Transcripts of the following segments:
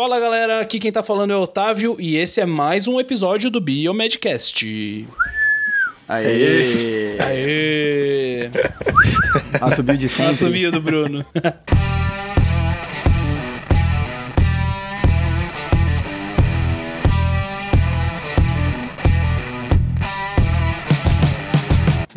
Fala galera, aqui quem tá falando é o Otávio e esse é mais um episódio do Biomedcast. Aê! Aê! Ah, subiu de sempre. subiu do Bruno.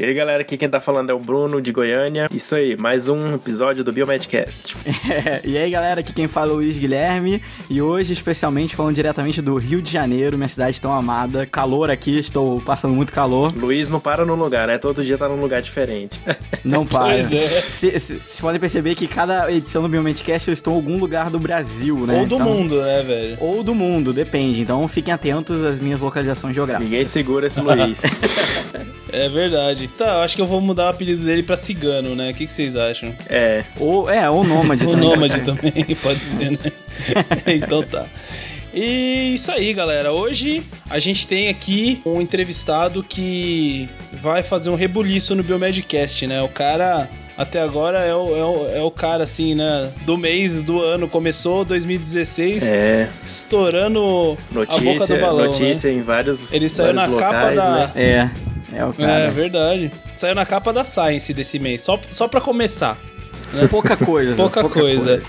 E aí galera, aqui quem tá falando é o Bruno de Goiânia. Isso aí, mais um episódio do Biomedcast. É, e aí, galera, aqui quem fala é o Luiz Guilherme. E hoje, especialmente, falando diretamente do Rio de Janeiro, minha cidade tão amada. Calor aqui, estou passando muito calor. Luiz não para no lugar, né? Todo dia tá num lugar diferente. Não para. Pois é. Vocês podem perceber que cada edição do Biomedcast eu estou em algum lugar do Brasil, né? Ou do Então- mundo, né, velho? Ou do mundo, depende. Então fiquem atentos às minhas localizações geográficas. Ninguém segura esse Luiz. É verdade. Tá, acho que eu vou mudar o apelido dele pra Cigano, né? O que, que vocês acham? É, Ou, é, ou nômade O também. Nômade também, pode ser, né? então tá. E isso aí, galera. Hoje a gente tem aqui um entrevistado que vai fazer um rebuliço no Biomedcast, né? O cara, até agora, é o, é o, é o cara, assim, né? Do mês, do ano. Começou 2016, é. estourando a boca do Notícia, balão, notícia em vários, Ele saiu vários na capa locais, da- né? É, é o cara. É verdade. Saiu na capa da Science desse mês, só, só pra começar. Pouca coisa. Pouca, coisa.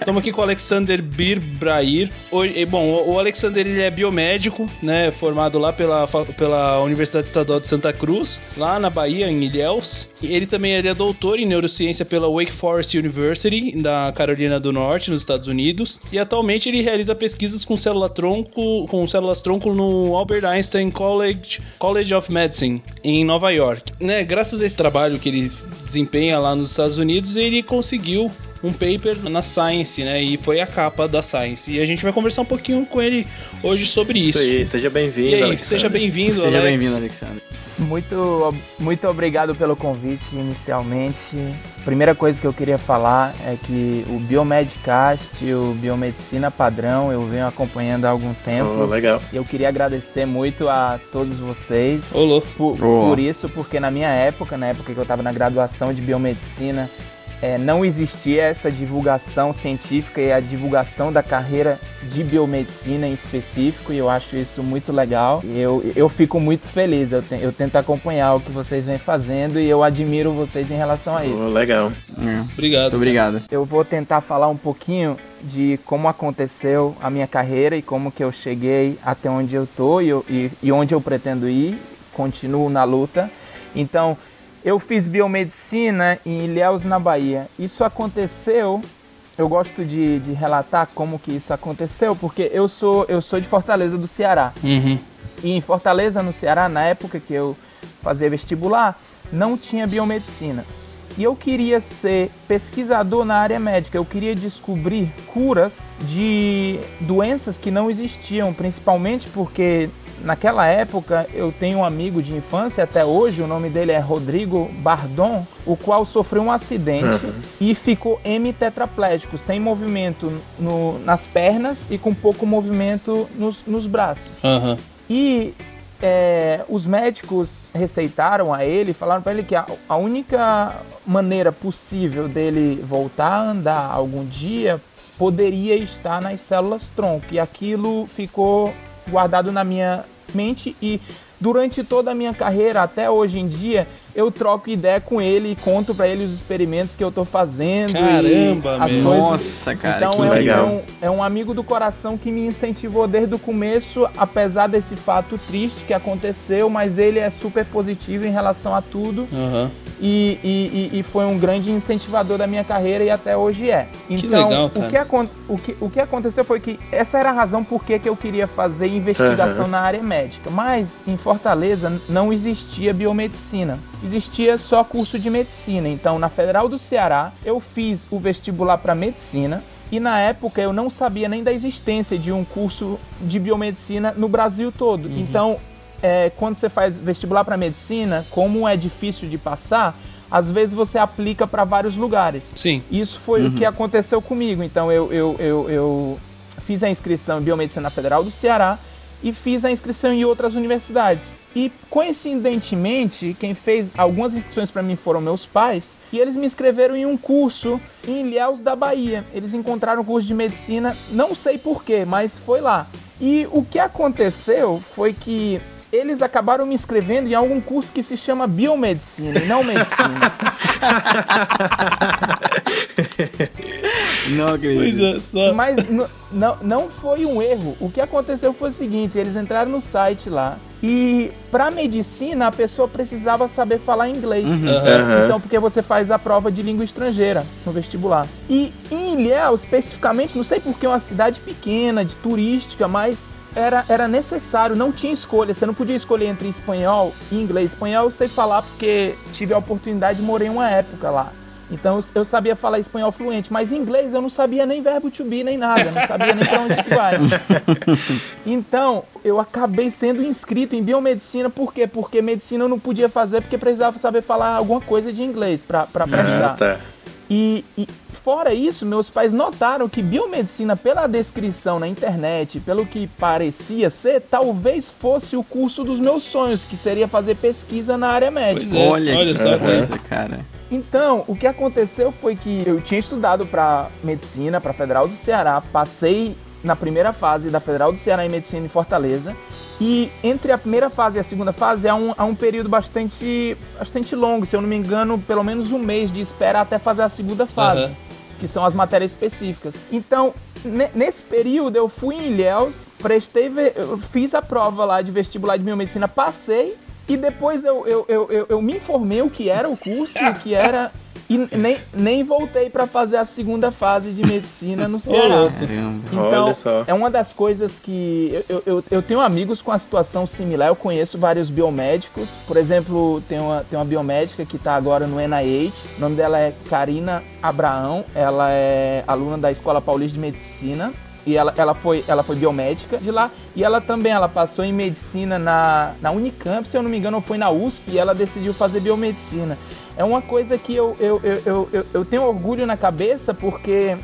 Estamos aqui com o Alexander Bir Brair. O- e, bom, o Alexander ele é biomédico, né? Formado lá pela, pela Universidade Estadual de Santa Cruz, lá na Bahia, em Ilhéus. Ele também ele é doutor em neurociência pela Wake Forest University, da Carolina do Norte, nos Estados Unidos. E atualmente ele realiza pesquisas com célula tronco, com células tronco no Albert Einstein College, College of Medicine, em Nova York. Né, graças a esse trabalho que ele desempenha lá nos Estados Unidos, ele conseguiu um paper na Science, né? E foi a capa da Science. E a gente vai conversar um pouquinho com ele hoje sobre isso. Isso aí, seja E bem-vindo. aí, Alexandre. seja bem-vindo, Seja Alex. bem-vindo, Alexandre. Muito, muito obrigado pelo convite inicialmente. Primeira coisa que eu queria falar é que o Biomedcast e o Biomedicina Padrão eu venho acompanhando há algum Oh, tempo. legal. E eu queria agradecer muito a todos vocês Ô, louco. por, Oh. por isso, porque na minha época, na época que eu estava na graduação de biomedicina, eh, não existia essa divulgação científica e a divulgação da carreira de biomedicina em específico, e eu acho isso muito legal. E eu, eu fico muito feliz, eu, te- eu tento acompanhar o que vocês vêm fazendo e eu admiro vocês em relação a isso. Oh, legal. É, Obrigado. muito obrigado. Eu vou tentar falar um pouquinho de como aconteceu a minha carreira e como que eu cheguei até onde eu tô e, eu- e- e onde eu pretendo ir. Continuo na luta. Então, eu fiz biomedicina em Ilhéus, na Bahia. Isso aconteceu. Eu gosto de, de relatar como que isso aconteceu, porque eu sou eu sou de Fortaleza do Ceará. Uhum. E em Fortaleza, no Ceará, na época que eu fazia vestibular, não tinha biomedicina. E eu queria ser pesquisador na área médica, eu queria descobrir curas de doenças que não existiam, principalmente porque naquela época eu tenho um amigo de infância até hoje, o nome dele é Rodrigo Bardon, o qual sofreu um acidente e ficou hemitetraplégico, sem movimento no- nas pernas e com pouco movimento nos- nos braços. Aham. E é, os médicos receitaram a ele, falaram para ele que a, a única maneira possível dele voltar a andar algum dia poderia estar nas células tronco. E aquilo ficou guardado na minha mente e durante toda a minha carreira até hoje em dia eu troco ideia com ele e conto para ele os experimentos que eu tô fazendo Caramba, e as meu. coisas Nossa, cara, então que é, um- legal. é um, é um amigo do coração que me incentivou desde o começo, apesar desse fato triste que aconteceu, mas ele é super positivo em relação a tudo Aham. e, e- e- foi um grande incentivador da minha carreira e até hoje é. Então, legal, o, que o, que, o que aconteceu foi que essa era a razão por que que eu queria fazer investigação Aham. na área médica, mas em Fortaleza não existia biomedicina. Existia só curso de medicina. Então, na Federal do Ceará, eu fiz o vestibular para medicina e na época eu não sabia nem da existência de um curso de biomedicina no Brasil todo. Então, é, quando você faz vestibular para medicina, como é difícil de passar, às vezes você aplica para vários lugares. Sim. Isso foi o que aconteceu comigo. Então eu, eu, eu, eu fiz a inscrição em Biomedicina Federal do Ceará e fiz a inscrição em outras universidades. E coincidentemente, quem fez algumas inscrições para mim foram meus pais. E eles me inscreveram em um curso em Ilhéus da Bahia. Eles encontraram um curso de medicina, não sei porquê, mas foi lá. E o que aconteceu foi que eles acabaram me inscrevendo em algum curso que se chama biomedicina e não medicina. Não acredito. É. Mas não, não foi um erro. O que aconteceu foi o seguinte: eles entraram no site lá e para medicina a pessoa precisava saber falar inglês. Aham. Então, porque você faz a prova de língua estrangeira no vestibular. E em Ilhéus, especificamente, não sei porque é uma cidade pequena, de turística, mas era, era necessário, não tinha escolha. Você não podia escolher entre espanhol e inglês. Espanhol eu sei falar porque tive a oportunidade de morei uma época lá. Então eu- sabia falar espanhol fluente, mas inglês eu não sabia nem verbo to be, nem nada, não sabia nem pra onde que vai. Então, eu acabei sendo inscrito em biomedicina, por quê? Porque medicina eu não podia fazer porque precisava saber falar alguma coisa de inglês pra, pra prestar. Ah, tá. E, e fora isso, meus pais notaram que biomedicina, pela descrição na internet, pelo que parecia ser, talvez fosse o curso dos meus sonhos, que seria fazer pesquisa na área médica. Pois é, Olha, olha que só, coisa, cara. Então, o que aconteceu foi que eu tinha estudado para medicina, para Federal do Ceará, passei na primeira fase da Federal do Ceará em medicina em Fortaleza. E entre a primeira fase e a segunda fase há um, há um período bastante, bastante longo, se eu não me engano, pelo menos um mês de espera até fazer a segunda fase, Aham. que são as matérias específicas. Então, ne- nesse período eu fui em Ilhéus, prestei, fiz a prova lá de vestibular de biomedicina, passei e depois eu, eu, eu, eu, eu me informei o que era o curso, o que era. E nem, nem voltei para fazer a segunda fase de medicina no Ceará. Caramba. Então, Olha só. é uma das coisas que eu, eu- eu, eu tenho amigos com a situação similar, eu conheço vários biomédicos. Por exemplo, tem uma, tem uma biomédica que está agora no NIH, o nome dela é Karina Abraão, ela é aluna da Escola Paulista de Medicina. E ela, ela, foi, ela foi biomédica de lá. E ela também, ela passou em medicina na, na Unicamp, se eu não me engano, foi na USP, e ela decidiu fazer biomedicina. É uma coisa que eu, eu, eu, eu, eu, eu tenho orgulho na cabeça, porque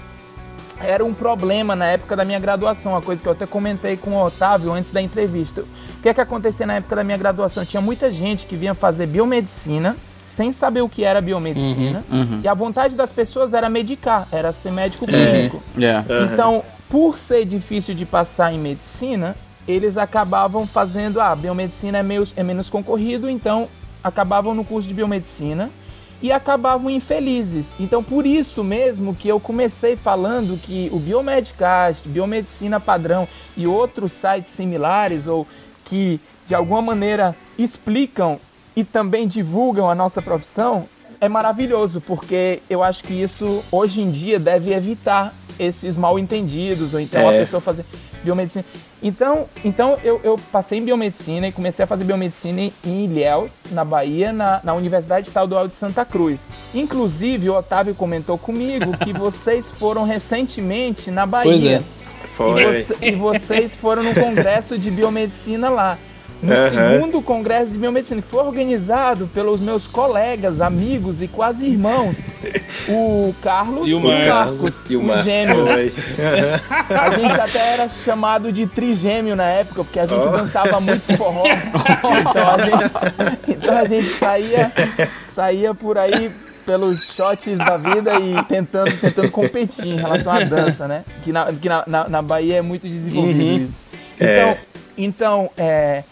era um problema na época da minha graduação, uma coisa que eu até comentei com o Otávio antes da entrevista. O que é que acontecia na época da minha graduação? Tinha muita gente que vinha fazer biomedicina sem saber o que era biomedicina. uhum. E a vontade das pessoas era medicar, era ser médico clínico. É. Aham. Então, por ser difícil de passar em medicina, eles acabavam fazendo, ah, biomedicina é, meio, é menos concorrido, então acabavam no curso de biomedicina e acabavam infelizes. Então, por isso mesmo que eu comecei falando que o Biomedcast, Biomedicina Padrão e outros sites similares ou que de alguma maneira explicam e também divulgam a nossa profissão é maravilhoso, porque eu acho que isso hoje em dia deve evitar esses mal entendidos, ou então É. a pessoa fazer biomedicina. Então, então eu, eu passei em biomedicina e comecei a fazer biomedicina em- Ilhéus, na Bahia, na, na Universidade Estadual de Santa Cruz. Inclusive, o Otávio comentou comigo que vocês foram recentemente na Bahia. Pois é. Foi. E, você- e vocês foram no congresso de biomedicina lá. No Aham. segundo congresso de biomedicina, que foi organizado pelos meus colegas, amigos e quase irmãos. O Carlos E o Marcos. Marcos, E o os Marcos. gêmeos. Foi. A gente até era chamado de trigêmeo na época, porque a gente Oh. dançava muito forró. Então a gente, então a gente saía, saía por aí pelos shots da vida e tentando, tentando competir em relação à dança, né? Que na, que na, na, na Bahia é muito desenvolvido Uhum. isso. Então, É. então é,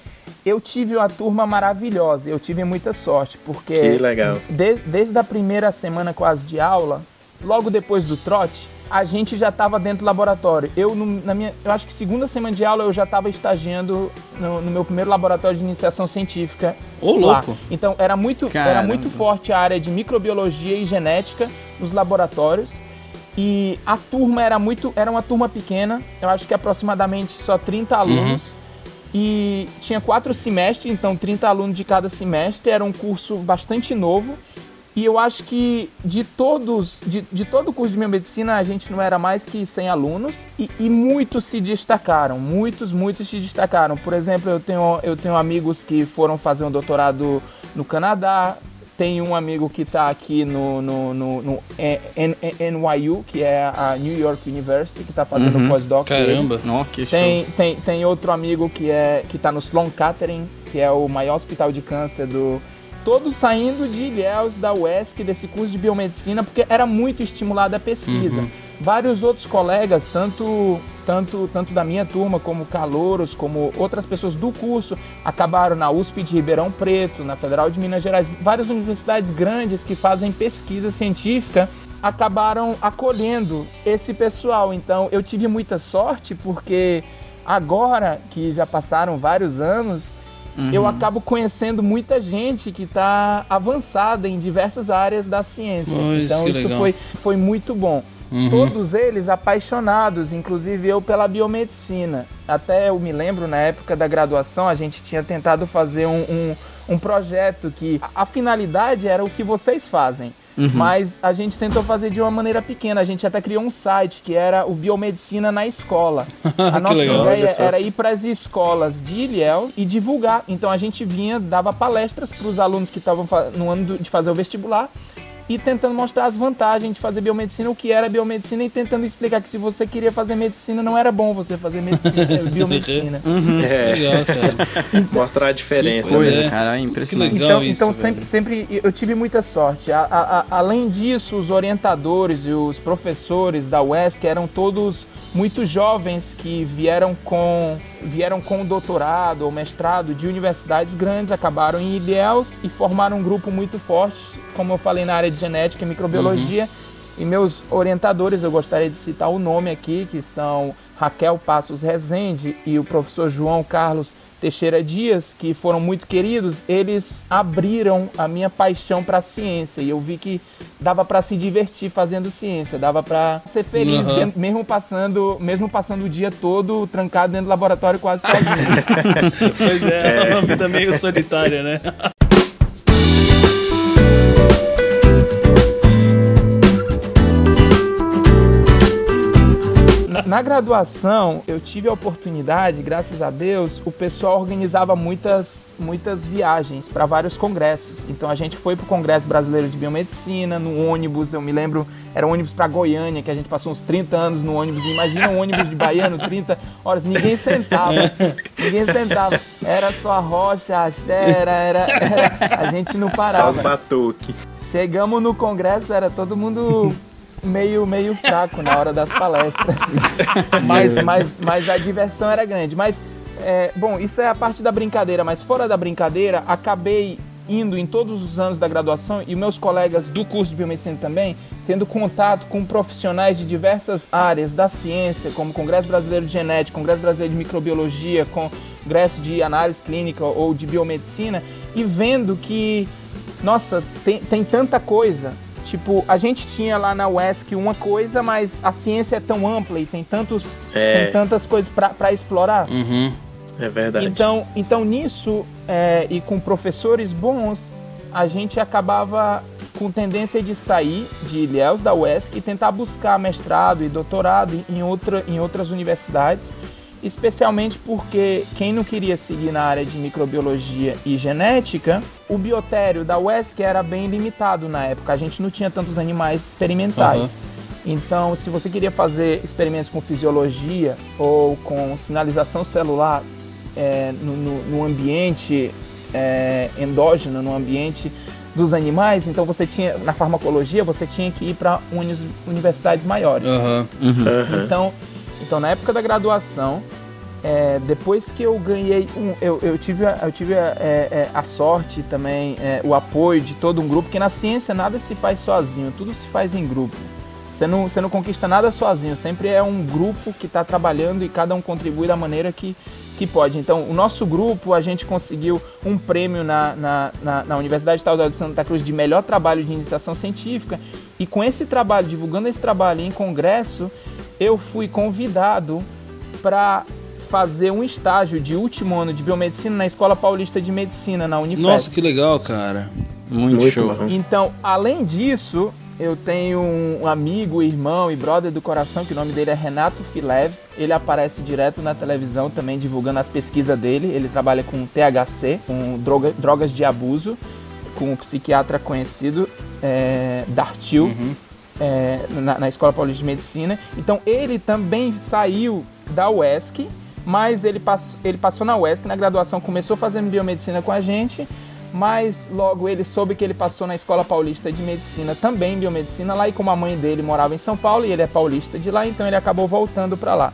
eu tive uma turma maravilhosa, eu tive muita sorte, porque Que legal. Des- desde a primeira semana quase de aula, logo depois do trote, a gente já estava dentro do laboratório. Eu, na minha, eu acho que segunda semana de aula eu já estava estagiando no, no meu primeiro laboratório de iniciação científica. Ô, lá. louco. Então era muito, era muito forte a área de microbiologia e genética nos laboratórios. E a turma era muito, era uma turma pequena, eu acho que aproximadamente só 30 alunos. E tinha quatro semestres, então 30 alunos de cada semestre, era um curso bastante novo. E eu acho que de todos, de, de todo o curso de biomedicina, a gente não era mais que 100 alunos e, e muitos se destacaram, muitos, muitos se destacaram. Por exemplo, eu tenho, eu tenho amigos que foram fazer um doutorado no Canadá, tem um amigo que está aqui no, no, no, no NYU, que é a New York University, que está fazendo Uhum. o pós-doc. Caramba. Nossa, que show. Tem, tem, tem outro amigo que é que tá no Sloan Kettering que é o maior hospital de câncer do. Todos saindo de Ilhéus, da UESC, desse curso de biomedicina, porque era muito estimulada a pesquisa. Uhum. Vários outros colegas, tanto, tanto, tanto da minha turma, como calouros, como outras pessoas do curso, acabaram na USP de Ribeirão Preto, na Federal de Minas Gerais, várias universidades grandes que fazem pesquisa científica acabaram acolhendo esse pessoal. Então eu tive muita sorte porque agora que já passaram vários anos, uhum. eu acabo conhecendo muita gente que está avançada em diversas áreas da ciência. Pois, então isso foi, foi muito bom. Uhum. Todos eles apaixonados, inclusive eu pela biomedicina. Até eu me lembro na época da graduação, a gente tinha tentado fazer um, um, um projeto que a, a finalidade era o que vocês fazem. Uhum. Mas a gente tentou fazer de uma maneira pequena. A gente até criou um site que era o Biomedicina na Escola. A nossa legal, ideia era ir para as escolas de Ilhéu e divulgar. Então a gente vinha, dava palestras para os alunos que estavam no ano de fazer o vestibular e tentando mostrar as vantagens de fazer biomedicina, o que era biomedicina e tentando explicar que se você queria fazer medicina, não era bom você fazer medicina, biomedicina. Uhum. É. Legal, cara. Então, mostrar a diferença. Que coisa, né? cara, é impressionante. Legal então, isso, então sempre, sempre eu tive muita sorte. A, a, a, além disso, os orientadores e os professores da UESC eram todos muitos jovens que vieram com vieram com doutorado ou mestrado de universidades grandes, acabaram em Ilhéus e formaram um grupo muito forte como eu falei, na área de genética e microbiologia. Uhum. E meus orientadores, eu gostaria de citar o nome aqui, que são Raquel Passos Rezende e o professor João Carlos Teixeira Dias, que foram muito queridos, eles abriram a minha paixão para a ciência e eu vi que dava para se divertir fazendo ciência, dava para ser feliz uhum. dentro, mesmo passando, mesmo passando o dia todo trancado dentro do laboratório quase sozinho. pois é, é uma vida meio solitária, né? Na graduação, eu tive a oportunidade, graças a Deus, o pessoal organizava muitas, muitas viagens para vários congressos. Então a gente foi para o Congresso Brasileiro de Biomedicina, no ônibus, eu me lembro, era um ônibus para Goiânia, que a gente passou uns 30 anos no ônibus. Imagina um ônibus de baiano, 30 horas, ninguém sentava. Ninguém sentava. Era só a rocha, a xera, era, era, a gente não parava. Só os batuques. Chegamos no congresso, era todo mundo meio, meio fraco na hora das palestras. mas, mas, mas a diversão era grande. Mas, é, bom, isso é a parte da brincadeira, mas fora da brincadeira, acabei indo em todos os anos da graduação e meus colegas do curso de biomedicina também, tendo contato com profissionais de diversas áreas da ciência, como Congresso Brasileiro de Genética, Congresso Brasileiro de Microbiologia, Congresso de Análise Clínica ou de Biomedicina, e vendo que, nossa, tem, tem tanta coisa Tipo, a gente tinha lá na UESC uma coisa, mas a ciência é tão ampla e tem, tantos, é. tem tantas coisas para explorar. Uhum. É verdade. Então, então nisso, é, e com professores bons, a gente acabava com tendência de sair de Ilhéus, da UESC, e tentar buscar mestrado e doutorado em, outra, em outras universidades especialmente porque quem não queria seguir na área de microbiologia e genética, o biotério da UESC era bem limitado na época, a gente não tinha tantos animais experimentais. Uhum. Então, se você queria fazer experimentos com fisiologia ou com sinalização celular é, no, no, no, ambiente é, endógeno, no ambiente dos animais, então você tinha, na farmacologia, você tinha que ir para universidades maiores. Uhum. Uhum. Então, então, na época da graduação, é, depois que eu ganhei um, eu, eu tive, eu tive a, é, é, a sorte também, é, o apoio de todo um grupo, porque na ciência nada se faz sozinho, tudo se faz em grupo. Você não, você não conquista nada sozinho, sempre é um grupo que está trabalhando e cada um contribui da maneira que, que pode. Então, o nosso grupo, a gente conseguiu um prêmio na, na, na, na Universidade Estadual de Santa Cruz de melhor trabalho de iniciação científica, e com esse trabalho, divulgando esse trabalho em congresso, eu fui convidado para fazer um estágio de último ano de biomedicina na Escola Paulista de Medicina, na Unifesp. Nossa, que legal, cara. Muito, Muito show. Então, além disso, eu tenho um amigo, irmão e brother do coração, que o nome dele é Renato Filev. Ele aparece direto na televisão também divulgando as pesquisas dele. Ele trabalha com THC, com droga, drogas de abuso, com um psiquiatra conhecido, é, Dartil. Uhum é, na, na, Escola Paulista de Medicina. Então ele também saiu da UESC mas ele passou, ele passou na UESC, na graduação começou fazendo biomedicina com a gente, mas logo ele soube que ele passou na Escola Paulista de Medicina, também biomedicina lá, e como a mãe dele morava em São Paulo e ele é paulista de lá, então ele acabou voltando para lá.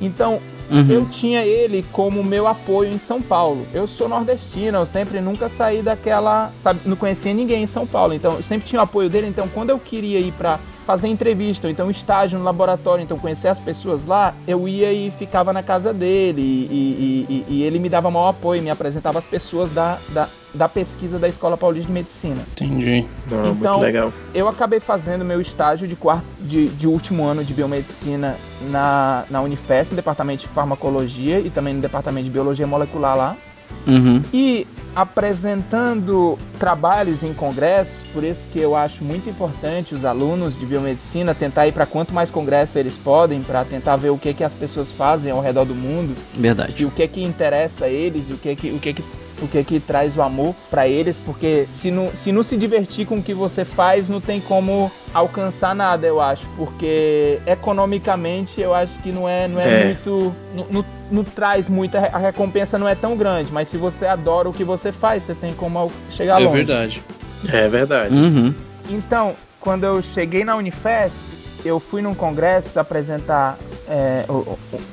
Então, Uhum. Eu tinha ele como meu apoio em São Paulo. Eu sou nordestina, eu sempre nunca saí daquela. Sabe, não conhecia ninguém em São Paulo, então eu sempre tinha o apoio dele. Então, quando eu queria ir para fazer entrevista, ou então estágio no laboratório, então conhecer as pessoas lá, eu ia e ficava na casa dele e, e, e, e ele me dava maior apoio, me apresentava as pessoas da, da, da pesquisa da Escola Paulista de Medicina. Entendi. Não, então, muito legal. eu acabei fazendo meu estágio de, quarto, de, de último ano de biomedicina na, na Unifesp, no departamento de farmacologia e também no departamento de biologia molecular lá. Uhum. E apresentando trabalhos em congressos, por isso que eu acho muito importante os alunos de biomedicina tentar ir para quanto mais congresso eles podem, para tentar ver o que que as pessoas fazem ao redor do mundo. Verdade. E o que que interessa a eles, e o que que, o que, que o que que traz o amor para eles, porque se não, se não se divertir com o que você faz, não tem como alcançar nada, eu acho, porque economicamente eu acho que não é, não é, é. muito. Não, não, não, traz muita. A recompensa não é tão grande, mas se você adora o que você faz, você tem como chegar é longe. É verdade. É verdade. Uhum. Então, quando eu cheguei na Unifesp, eu fui num congresso apresentar é,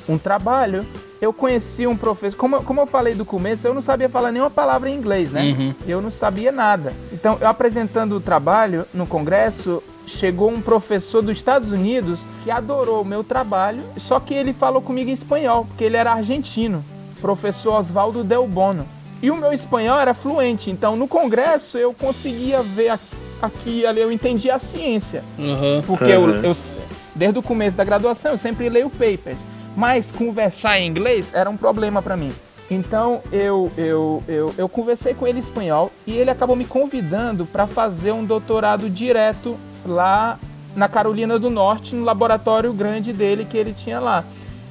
um trabalho eu conheci um professor. Como, como eu falei do começo, eu não sabia falar nenhuma palavra em inglês, né? Uhum. Eu não sabia nada. Então, eu apresentando o trabalho no congresso, chegou um professor dos Estados Unidos que adorou o meu trabalho, só que ele falou comigo em espanhol, porque ele era argentino. Professor Oswaldo Del Bono. E o meu espanhol era fluente, então no congresso eu conseguia ver aqui e ali, eu entendia a ciência. Uhum. Porque uhum. Eu, eu, desde o começo da graduação, eu sempre leio papers mas conversar em inglês era um problema para mim. Então eu, eu, eu, eu conversei com ele em espanhol e ele acabou me convidando para fazer um doutorado direto lá na Carolina do Norte, no laboratório grande dele que ele tinha lá.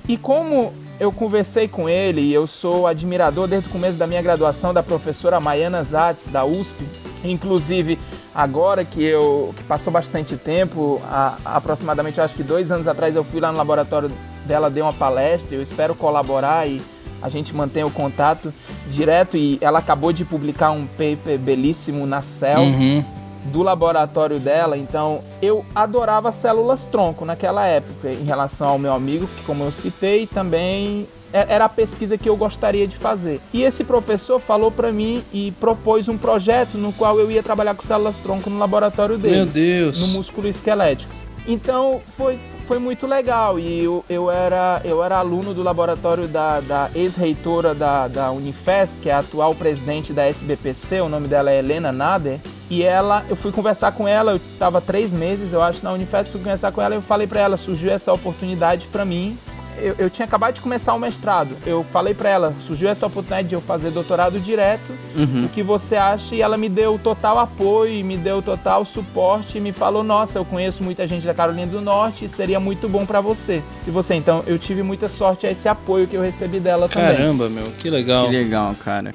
E como eu conversei com ele e eu sou admirador desde o começo da minha graduação da professora Maiana Zatz, da USP, inclusive agora que eu que passou bastante tempo, a, aproximadamente acho que dois anos atrás eu fui lá no laboratório dela deu uma palestra, eu espero colaborar e a gente mantém o contato direto e ela acabou de publicar um paper belíssimo na Cell uhum. do laboratório dela, então eu adorava células tronco naquela época em relação ao meu amigo, que como eu citei, também é, era a pesquisa que eu gostaria de fazer. E esse professor falou para mim e propôs um projeto no qual eu ia trabalhar com células tronco no laboratório dele. Meu Deus. No músculo esquelético. Então foi foi muito legal e eu, eu, era, eu era aluno do laboratório da, da ex-reitora da, da Unifesp, que é a atual presidente da SBPC, o nome dela é Helena Nader. E ela, eu fui conversar com ela, eu estava três meses, eu acho, na Unifesp, fui conversar com ela e eu falei para ela, surgiu essa oportunidade para mim eu, eu, tinha acabado de começar o mestrado. Eu falei para ela, surgiu essa oportunidade de eu fazer doutorado direto. Uhum. O que você acha? E ela me deu total apoio, me deu total suporte, e me falou: "Nossa, eu conheço muita gente da Carolina do Norte, seria muito bom para você". Se você, então, eu tive muita sorte a esse apoio que eu recebi dela Caramba, também. Caramba, meu, que legal. Que legal, cara.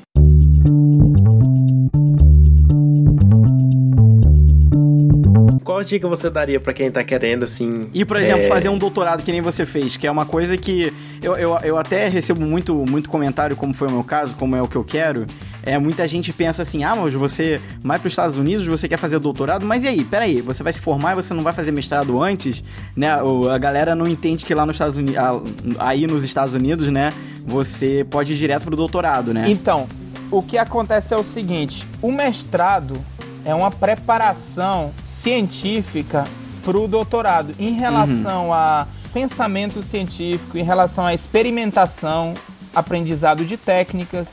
Qual dica você daria para quem tá querendo, assim. E, por exemplo, é... fazer um doutorado que nem você fez, que é uma coisa que eu, eu, eu até recebo muito, muito comentário, como foi o meu caso, como é o que eu quero. É, muita gente pensa assim, ah, mas você vai para os Estados Unidos, você quer fazer doutorado, mas e aí, peraí, você vai se formar e você não vai fazer mestrado antes, né? A galera não entende que lá nos Estados Unidos, aí nos Estados Unidos, né, você pode ir direto pro doutorado, né? Então, o que acontece é o seguinte, o mestrado é uma preparação científica para o doutorado em relação uhum. a pensamento científico, em relação à experimentação, aprendizado de técnicas,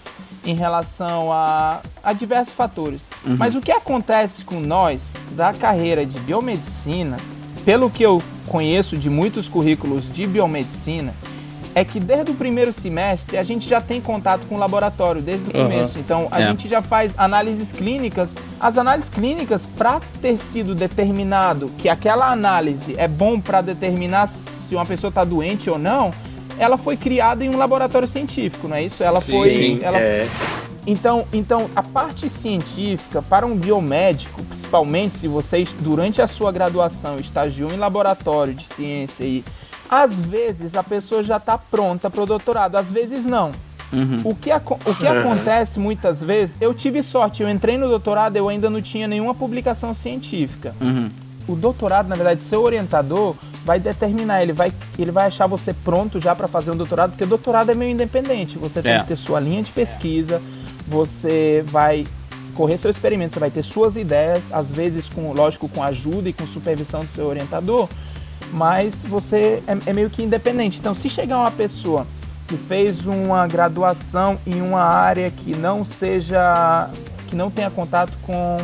em relação a, a diversos fatores. Uhum. Mas o que acontece com nós da carreira de biomedicina, pelo que eu conheço de muitos currículos de biomedicina, é que desde o primeiro semestre a gente já tem contato com o laboratório, desde o começo. Uhum. Então a é. gente já faz análises clínicas. As análises clínicas, para ter sido determinado que aquela análise é bom para determinar se uma pessoa está doente ou não, ela foi criada em um laboratório científico, não é isso? Ela sim, foi. Sim, ela... É. Então, então, a parte científica para um biomédico, principalmente se você durante a sua graduação estagiou em laboratório de ciência e Às vezes a pessoa já está pronta para o doutorado, às vezes não. Uhum. O que, o que acontece muitas vezes, eu tive sorte, eu entrei no doutorado, eu ainda não tinha nenhuma publicação científica. Uhum. O doutorado, na verdade, seu orientador vai determinar, ele vai, ele vai achar você pronto já para fazer um doutorado, porque o doutorado é meio independente. Você tem é. que ter sua linha de pesquisa, você vai correr seu experimento, você vai ter suas ideias, às vezes com, lógico, com ajuda e com supervisão do seu orientador, mas você é, é meio que independente. Então, se chegar uma pessoa que fez uma graduação em uma área que não seja que não tenha contato com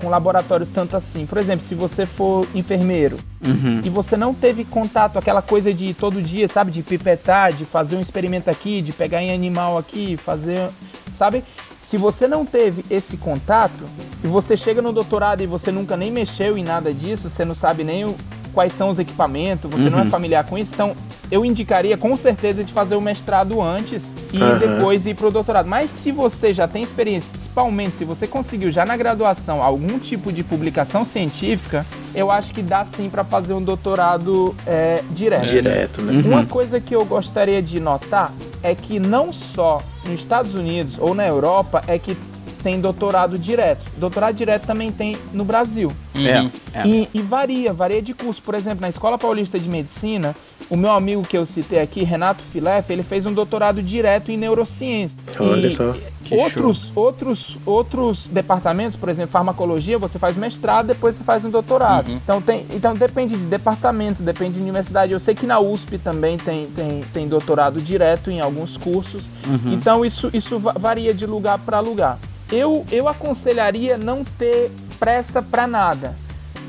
com laboratório tanto assim. Por exemplo, se você for enfermeiro uhum. e você não teve contato, aquela coisa de todo dia, sabe, de pipetar, de fazer um experimento aqui, de pegar em animal aqui, fazer, sabe? Se você não teve esse contato e você chega no doutorado e você nunca nem mexeu em nada disso, você não sabe nem o, quais são os equipamentos, você uhum. não é uhum. familiar com isso, então eu indicaria com certeza de fazer o mestrado antes e uhum. depois ir para o doutorado. Mas se você já tem experiência, principalmente se você conseguiu já na graduação algum tipo de publicação científica, eu acho que dá sim para fazer um doutorado é, direto. Direto, né? Uhum. Uma coisa que eu gostaria de notar é que não só nos Estados Unidos ou na Europa é que tem doutorado direto. Doutorado direto também tem no Brasil. É, é. E, e, varia, varia de curso. Por exemplo, na Escola Paulista de Medicina, o meu amigo que eu citei aqui, Renato Filef, ele fez um doutorado direto em neurociência. Olha e só. Outros, outros, outros departamentos, por exemplo, farmacologia, você faz mestrado, depois você faz um doutorado. Uhum. Então, tem, então depende de departamento, depende de universidade. Eu sei que na USP também tem, tem, tem doutorado direto em alguns cursos. Uhum. Então isso, isso varia de lugar para lugar. Eu, eu aconselharia não ter pressa para nada,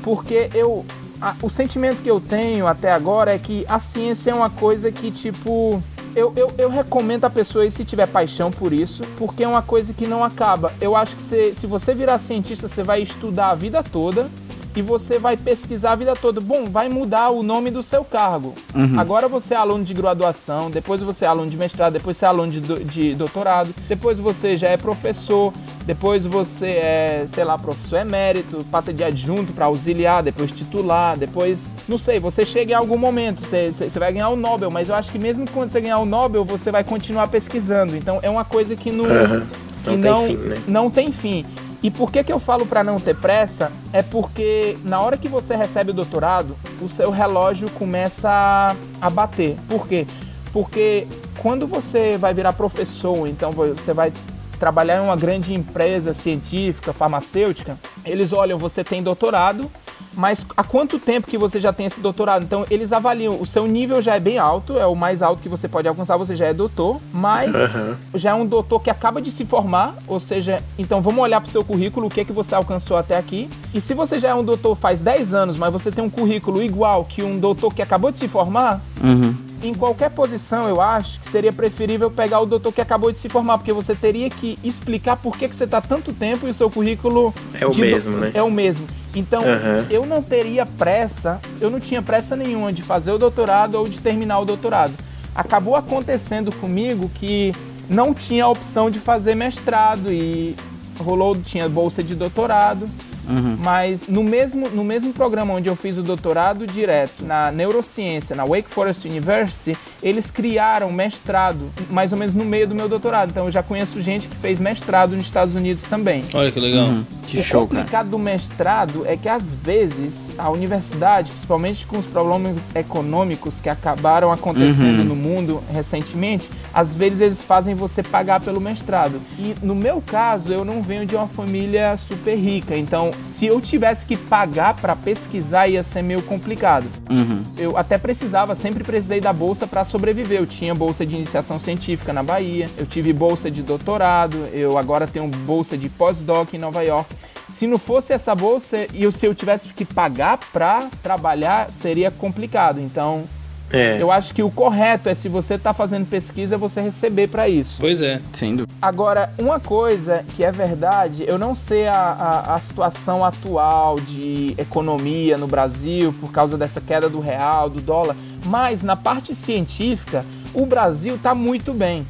porque eu a, o sentimento que eu tenho até agora é que a ciência é uma coisa que, tipo, eu, eu, eu, recomendo a pessoa se tiver paixão por isso, porque é uma coisa que não acaba. Eu acho que se, se você virar cientista, você vai estudar a vida toda e você vai pesquisar a vida toda. Bom, vai mudar o nome do seu cargo. Uhum. Agora você é aluno de graduação, depois você é aluno de mestrado, depois você é aluno de, de doutorado, depois você já é professor, depois você é, sei lá, professor emérito, passa de adjunto para auxiliar, depois titular, depois, não sei, você chega em algum momento, você, você vai ganhar o Nobel, mas eu acho que mesmo quando você ganhar o Nobel, você vai continuar pesquisando. Então é uma coisa que não, uhum. não, não, fim, né? não tem fim. E por que, que eu falo para não ter pressa? É porque na hora que você recebe o doutorado, o seu relógio começa a, bater. Por quê? Porque quando você vai virar professor, então você vai trabalhar em uma grande empresa científica, farmacêutica, eles olham, você tem doutorado, mas há quanto tempo que você já tem esse doutorado? Então, eles avaliam, o seu nível já é bem alto, é o mais alto que você pode alcançar, você já é doutor, mas uhum. já é um doutor que acaba de se formar, ou seja, então vamos olhar para o seu currículo, o que é que você alcançou até aqui. E se você já é um doutor faz 10 anos, mas você tem um currículo igual que um doutor que acabou de se formar, uhum em qualquer posição, eu acho que seria preferível pegar o doutor que acabou de se formar, porque você teria que explicar por que, que você está tanto tempo e o seu currículo é o mesmo, né? É o mesmo. Então, uhum. eu não teria pressa, eu não tinha pressa nenhuma de fazer o doutorado ou de terminar o doutorado. Acabou acontecendo comigo que não tinha a opção de fazer mestrado e rolou, tinha bolsa de doutorado. Uhum. Mas no mesmo, no mesmo programa onde eu fiz o doutorado direto, na neurociência, na Wake Forest University, eles criaram mestrado, mais ou menos no meio do meu doutorado. Então eu já conheço gente que fez mestrado nos Estados Unidos também. Olha que legal. Uhum. Que o show, complicado cara. do mestrado é que às vezes a universidade, principalmente com os problemas econômicos que acabaram acontecendo uhum. no mundo recentemente, às vezes eles fazem você pagar pelo mestrado. E no meu caso, eu não venho de uma família super rica, então se eu tivesse que pagar para pesquisar ia ser meio complicado. Uhum. Eu até precisava, sempre precisei da bolsa para sobreviver. Eu tinha bolsa de iniciação científica na Bahia, eu tive bolsa de doutorado, eu agora tenho bolsa de pós-doc em Nova York se não fosse essa bolsa e se eu tivesse que pagar para trabalhar, seria complicado. Então, é. Eu acho que o correto é se você está fazendo pesquisa, você receber para isso. Pois é. Sim. Agora, uma coisa que é verdade, eu não sei a, a, a, situação atual de economia no Brasil por causa dessa queda do real, do dólar, mas na parte científica, o Brasil está muito bem.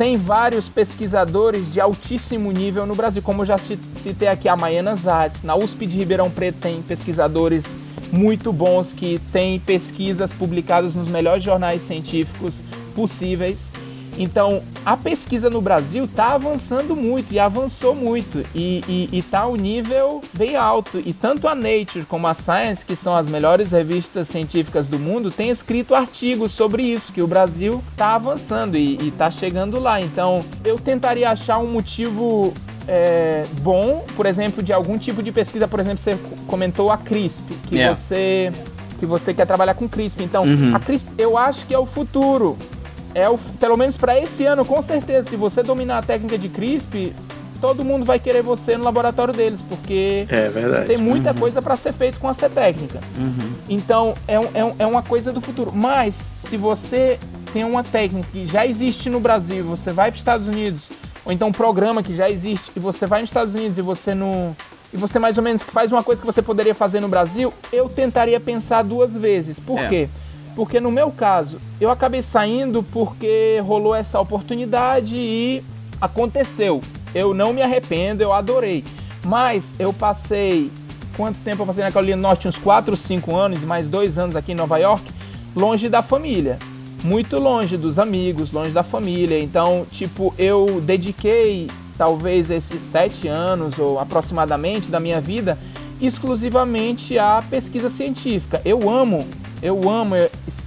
Tem vários pesquisadores de altíssimo nível no Brasil, como eu já citei aqui a Maiana Zatz, na USP de Ribeirão Preto tem pesquisadores muito bons que têm pesquisas publicadas nos melhores jornais científicos possíveis. Então, a pesquisa no Brasil está avançando muito e avançou muito e está um nível bem alto. E tanto a Nature como a Science, que são as melhores revistas científicas do mundo, têm escrito artigos sobre isso, que o Brasil está avançando e está chegando lá. Então, eu tentaria achar um motivo é, bom, por exemplo, de algum tipo de pesquisa, por exemplo, você comentou a CRISP, que yeah. você que você quer trabalhar com CRISP. Então, uhum. a CRISP eu acho que é o futuro. É o, pelo menos para esse ano, com certeza, se você dominar a técnica de CRISP, todo mundo vai querer você no laboratório deles, porque é tem muita uhum. coisa para ser feito com essa técnica. Uhum. Então, é, um, é, um, é uma coisa do futuro. Mas, se você tem uma técnica que já existe no Brasil, você vai para os Estados Unidos, ou então um programa que já existe, e você vai nos Estados Unidos e você não. E você mais ou menos faz uma coisa que você poderia fazer no Brasil, eu tentaria pensar duas vezes. Por é. quê? Porque no meu caso, eu acabei saindo porque rolou essa oportunidade e aconteceu. Eu não me arrependo, eu adorei. Mas eu passei. Quanto tempo eu passei na Carolina Norte? Uns 4, 5 anos, mais dois anos aqui em Nova York, longe da família muito longe dos amigos, longe da família. Então, tipo, eu dediquei talvez esses sete anos ou aproximadamente da minha vida exclusivamente à pesquisa científica. Eu amo eu amo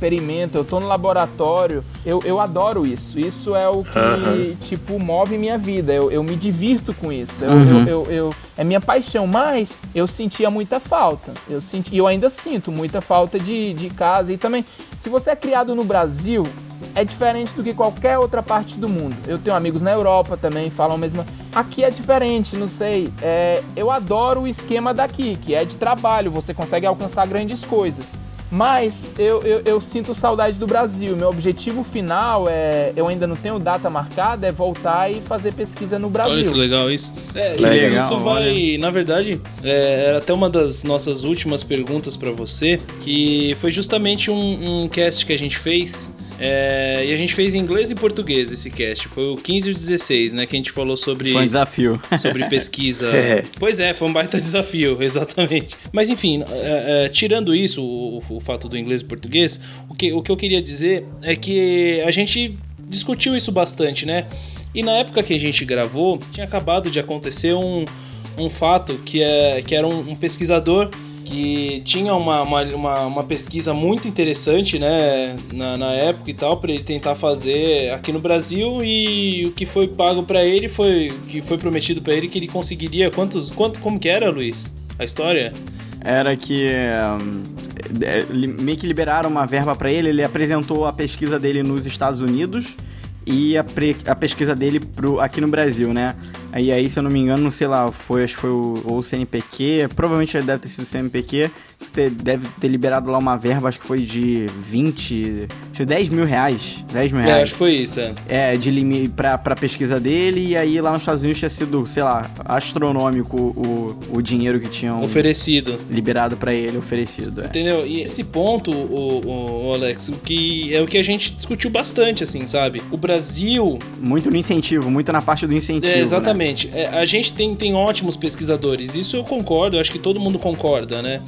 experimento, eu tô no laboratório, eu, eu adoro isso. Isso é o que, uhum. tipo, move minha vida. Eu, eu me divirto com isso. Eu, uhum. eu, eu, eu, é minha paixão, mas eu sentia muita falta. Eu senti, eu ainda sinto muita falta de, de casa. E também, se você é criado no Brasil, é diferente do que qualquer outra parte do mundo. Eu tenho amigos na Europa também, falam a mesma. Aqui é diferente, não sei. É, eu adoro o esquema daqui, que é de trabalho, você consegue alcançar grandes coisas. Mas eu, eu, eu, sinto saudade do Brasil. Meu objetivo final é. Eu ainda não tenho data marcada, é voltar e fazer pesquisa no Brasil. Olha que legal isso. É, legal, isso vai. Olha. Na verdade, é, era até uma das nossas últimas perguntas para você, que foi justamente um, um cast que a gente fez é, e a gente fez em inglês e português esse cast. Foi o 15 e o 16, né? Que a gente falou sobre. Foi um desafio. Sobre pesquisa. é. Pois é, foi um baita desafio, exatamente. Mas enfim, é, é, tirando isso, o, o, fato do inglês e português, o que, o que eu queria dizer é que a gente discutiu isso bastante, né? E na época que a gente gravou, tinha acabado de acontecer um, um fato que, é, que era um, um pesquisador que tinha uma, uma, uma, uma, pesquisa muito interessante, né, na, na época e tal, para ele tentar fazer aqui no Brasil e o que foi pago para ele foi que foi prometido para ele que ele conseguiria quantos quanto como que era, Luiz? A história? Era que é, meio que liberaram uma verba para ele, ele apresentou a pesquisa dele nos Estados Unidos e a, pre, a pesquisa dele pro, aqui no Brasil, né? E aí, se eu não me engano, sei lá, foi, acho que foi o, o CNPq, provavelmente deve ter sido o CNPq, você deve ter liberado lá uma verba, acho que foi de 20, acho que 10 mil reais. 10 mil é, reais. É, acho que foi isso, é. É, de limite pra, pra pesquisa dele, e aí lá nos Estados Unidos tinha sido, sei lá, astronômico o, o dinheiro que tinham oferecido. Liberado para ele, oferecido. É. Entendeu? E esse ponto, o, o, Alex, o que é o que a gente discutiu bastante, assim, sabe? O Brasil. Muito no incentivo, muito na parte do incentivo. É, né? exatamente. Né? É, a gente tem, tem ótimos pesquisadores, isso eu concordo, eu acho que todo mundo concorda, né?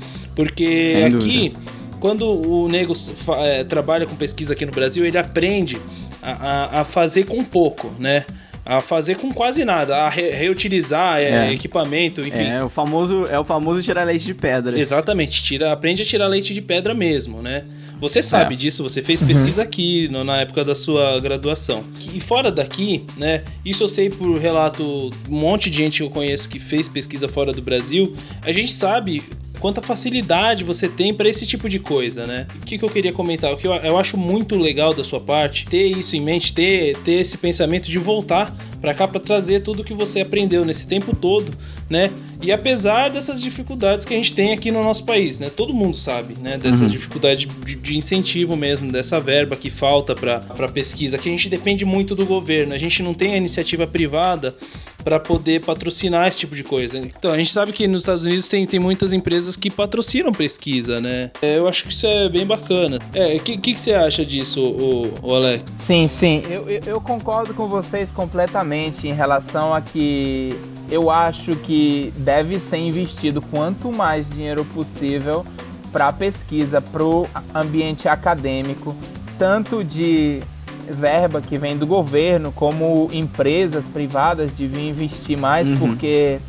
Porque Sem aqui, dúvida. quando o nego é, trabalha com pesquisa aqui no Brasil, ele aprende a, a, a fazer com pouco, né? a fazer com quase nada, a re reutilizar é, é. equipamento, enfim. É o famoso é o famoso tirar leite de pedra. Exatamente, tira, aprende a tirar leite de pedra mesmo, né? Você sabe é. disso, você fez pesquisa aqui no, na época da sua graduação. E fora daqui, né? Isso eu sei por relato, um monte de gente que eu conheço que fez pesquisa fora do Brasil. A gente sabe quanta facilidade você tem para esse tipo de coisa, né? O que, que eu queria comentar? O que eu, eu, acho muito legal da sua parte, ter isso em mente, ter, ter esse pensamento de voltar para cá para trazer tudo que você aprendeu nesse tempo todo, né? E apesar dessas dificuldades que a gente tem aqui no nosso país, né? Todo mundo sabe, né? Dessas uhum. dificuldades de, de, incentivo mesmo, dessa verba que falta para pesquisa, que a gente depende muito do governo, a gente não tem a iniciativa privada para poder patrocinar esse tipo de coisa. Então, a gente sabe que nos Estados Unidos tem, tem muitas empresas que patrocinam pesquisa, né? É, eu acho que isso é bem bacana. É, o que, que, que, você acha disso, o, o Alex? Sim, sim. Eu, eu, eu concordo com vocês completamente em relação a que eu acho que deve ser investido quanto mais dinheiro possível para pesquisa, para o ambiente acadêmico, tanto de verba que vem do governo, como empresas privadas deviam investir mais, uhum. porque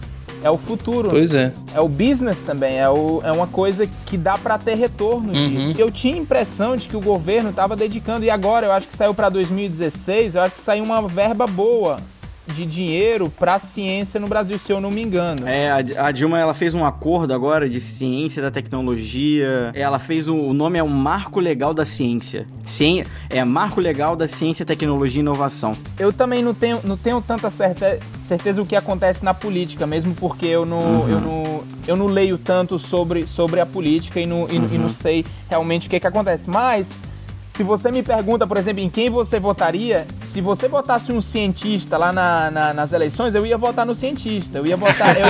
é o futuro. Pois é. É o business também, é, o, é uma coisa que dá para ter retorno uhum. disso. Eu tinha a impressão de que o governo estava dedicando, e agora eu acho que saiu para 2016, eu acho que saiu uma verba boa de dinheiro para ciência no Brasil, se eu não me engano. É, a, Dilma ela fez um acordo agora de ciência da tecnologia. Ela fez o, o nome é o Marco Legal da Ciência. Cien, é Marco Legal da Ciência, Tecnologia e Inovação. Eu também não tenho, não tenho tanta certeza, certeza do que acontece na política, mesmo porque eu não, uhum. eu não, eu não leio tanto sobre, sobre a política e não, e, uhum. e não sei realmente o que, que acontece. Mas se você me pergunta, por exemplo, em quem você votaria, se você botasse um cientista lá na, na, nas eleições, eu ia votar no cientista. Eu ia votar. Eu,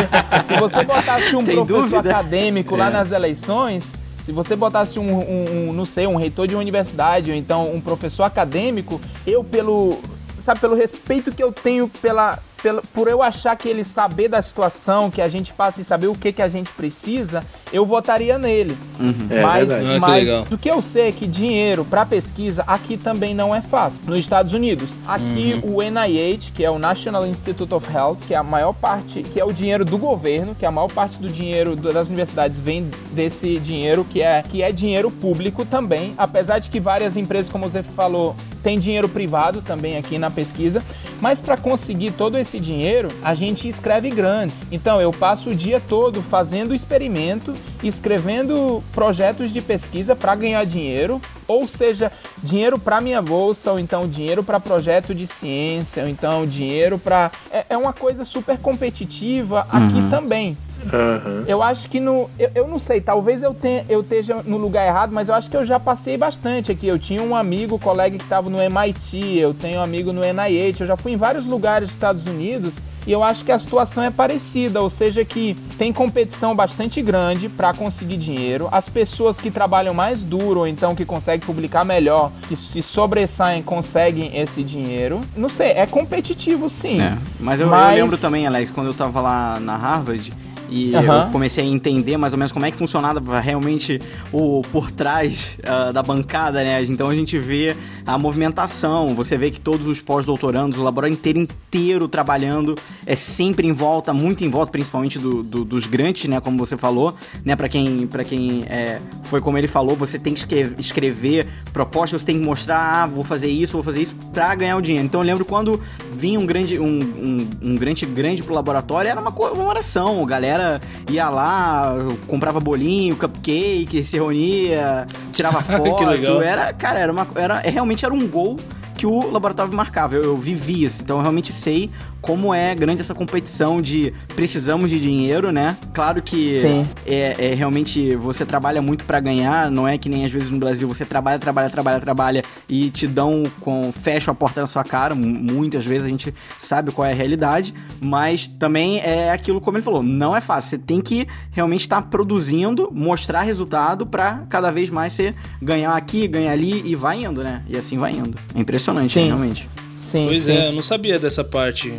se você botasse um Tem professor dúvida? acadêmico é. lá nas eleições, se você botasse um, um, um, não sei, um reitor de uma universidade, ou então um professor acadêmico, eu pelo. Sabe, pelo respeito que eu tenho pela, pelo, por eu achar que ele saber da situação, que a gente passa e saber o que, que a gente precisa, eu votaria nele. Uhum. É, mas é mas do que eu sei é que dinheiro para pesquisa aqui também não é fácil. Nos Estados Unidos, aqui uhum. o NIH, que é o National Institute of Health, que é a maior parte, que é o dinheiro do governo, que a maior parte do dinheiro das universidades vem desse dinheiro que é que é dinheiro público também, apesar de que várias empresas, como você falou, tem dinheiro privado também aqui na pesquisa, mas para conseguir todo esse dinheiro, a gente escreve grandes. Então eu passo o dia todo fazendo experimento, escrevendo projetos de pesquisa para ganhar dinheiro, ou seja, dinheiro para minha bolsa, ou então dinheiro para projeto de ciência, ou então dinheiro para é, é, uma coisa super competitiva aqui uhum. também. Uhum. Eu acho que no. Eu, eu não sei, talvez eu, tenha, eu esteja no lugar errado, mas eu acho que eu já passei bastante aqui. Eu tinha um amigo, colega que estava no MIT, eu tenho um amigo no NIH, eu já fui em vários lugares dos Estados Unidos e eu acho que a situação é parecida, ou seja, que tem competição bastante grande para conseguir dinheiro. As pessoas que trabalham mais duro, ou então que conseguem publicar melhor, que se sobressaem, conseguem esse dinheiro. Não sei, é competitivo sim. É, mas eu, mas eu lembro também, Alex, quando eu tava lá na Harvard, e uhum. eu comecei a entender mais ou menos como é que funcionava realmente o por trás uh, da bancada, né? Então a gente vê a movimentação, você vê que todos os pós-doutorandos, o laboratório inteiro inteiro trabalhando, é sempre em volta, muito em volta, principalmente do, do, dos grandes, né? Como você falou, né? Para quem, pra quem é, foi como ele falou, você tem que escrever, propostas, você tem que mostrar, ah, vou fazer isso, vou fazer isso para ganhar o dinheiro. Então eu lembro quando vinha um grande, um, um, um grande grande pro laboratório, era uma comemoração, galera galera ia lá, comprava bolinho, cupcake, se reunia, tirava foto. era, cara, era uma, era, realmente era um gol que o laboratório marcava. Eu, eu vivi isso, então eu realmente sei como é grande essa competição de precisamos de dinheiro, né? Claro que é, é, realmente você trabalha muito para ganhar, não é que nem às vezes no Brasil você trabalha, trabalha, trabalha, trabalha e te dão com fecham a porta na sua cara. Muitas vezes a gente sabe qual é a realidade, mas também é aquilo como ele falou, não é fácil. Você tem que realmente estar tá produzindo, mostrar resultado para cada vez mais você ganhar aqui, ganhar ali e vai indo, né? E assim vai indo. É impressionante, Sim. realmente. Sim, pois sim. é, eu não sabia dessa parte.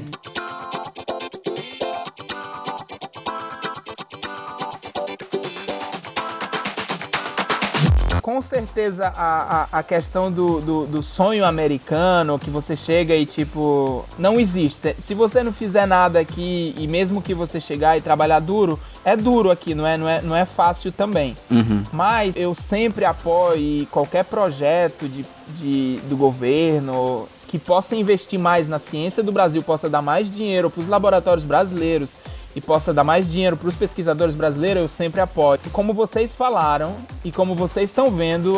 com certeza a, a, a questão do, do, do, sonho americano, que você chega e tipo, não existe. Se você não fizer nada aqui, e mesmo que você chegar e trabalhar duro, é duro aqui, não é, não é, não é fácil também. Uhum. Mas eu sempre apoio qualquer projeto de, de, do governo que possa investir mais na ciência do Brasil, possa dar mais dinheiro para os laboratórios brasileiros e possa dar mais dinheiro para os pesquisadores brasileiros, eu sempre apoio. Como vocês falaram e como vocês estão vendo,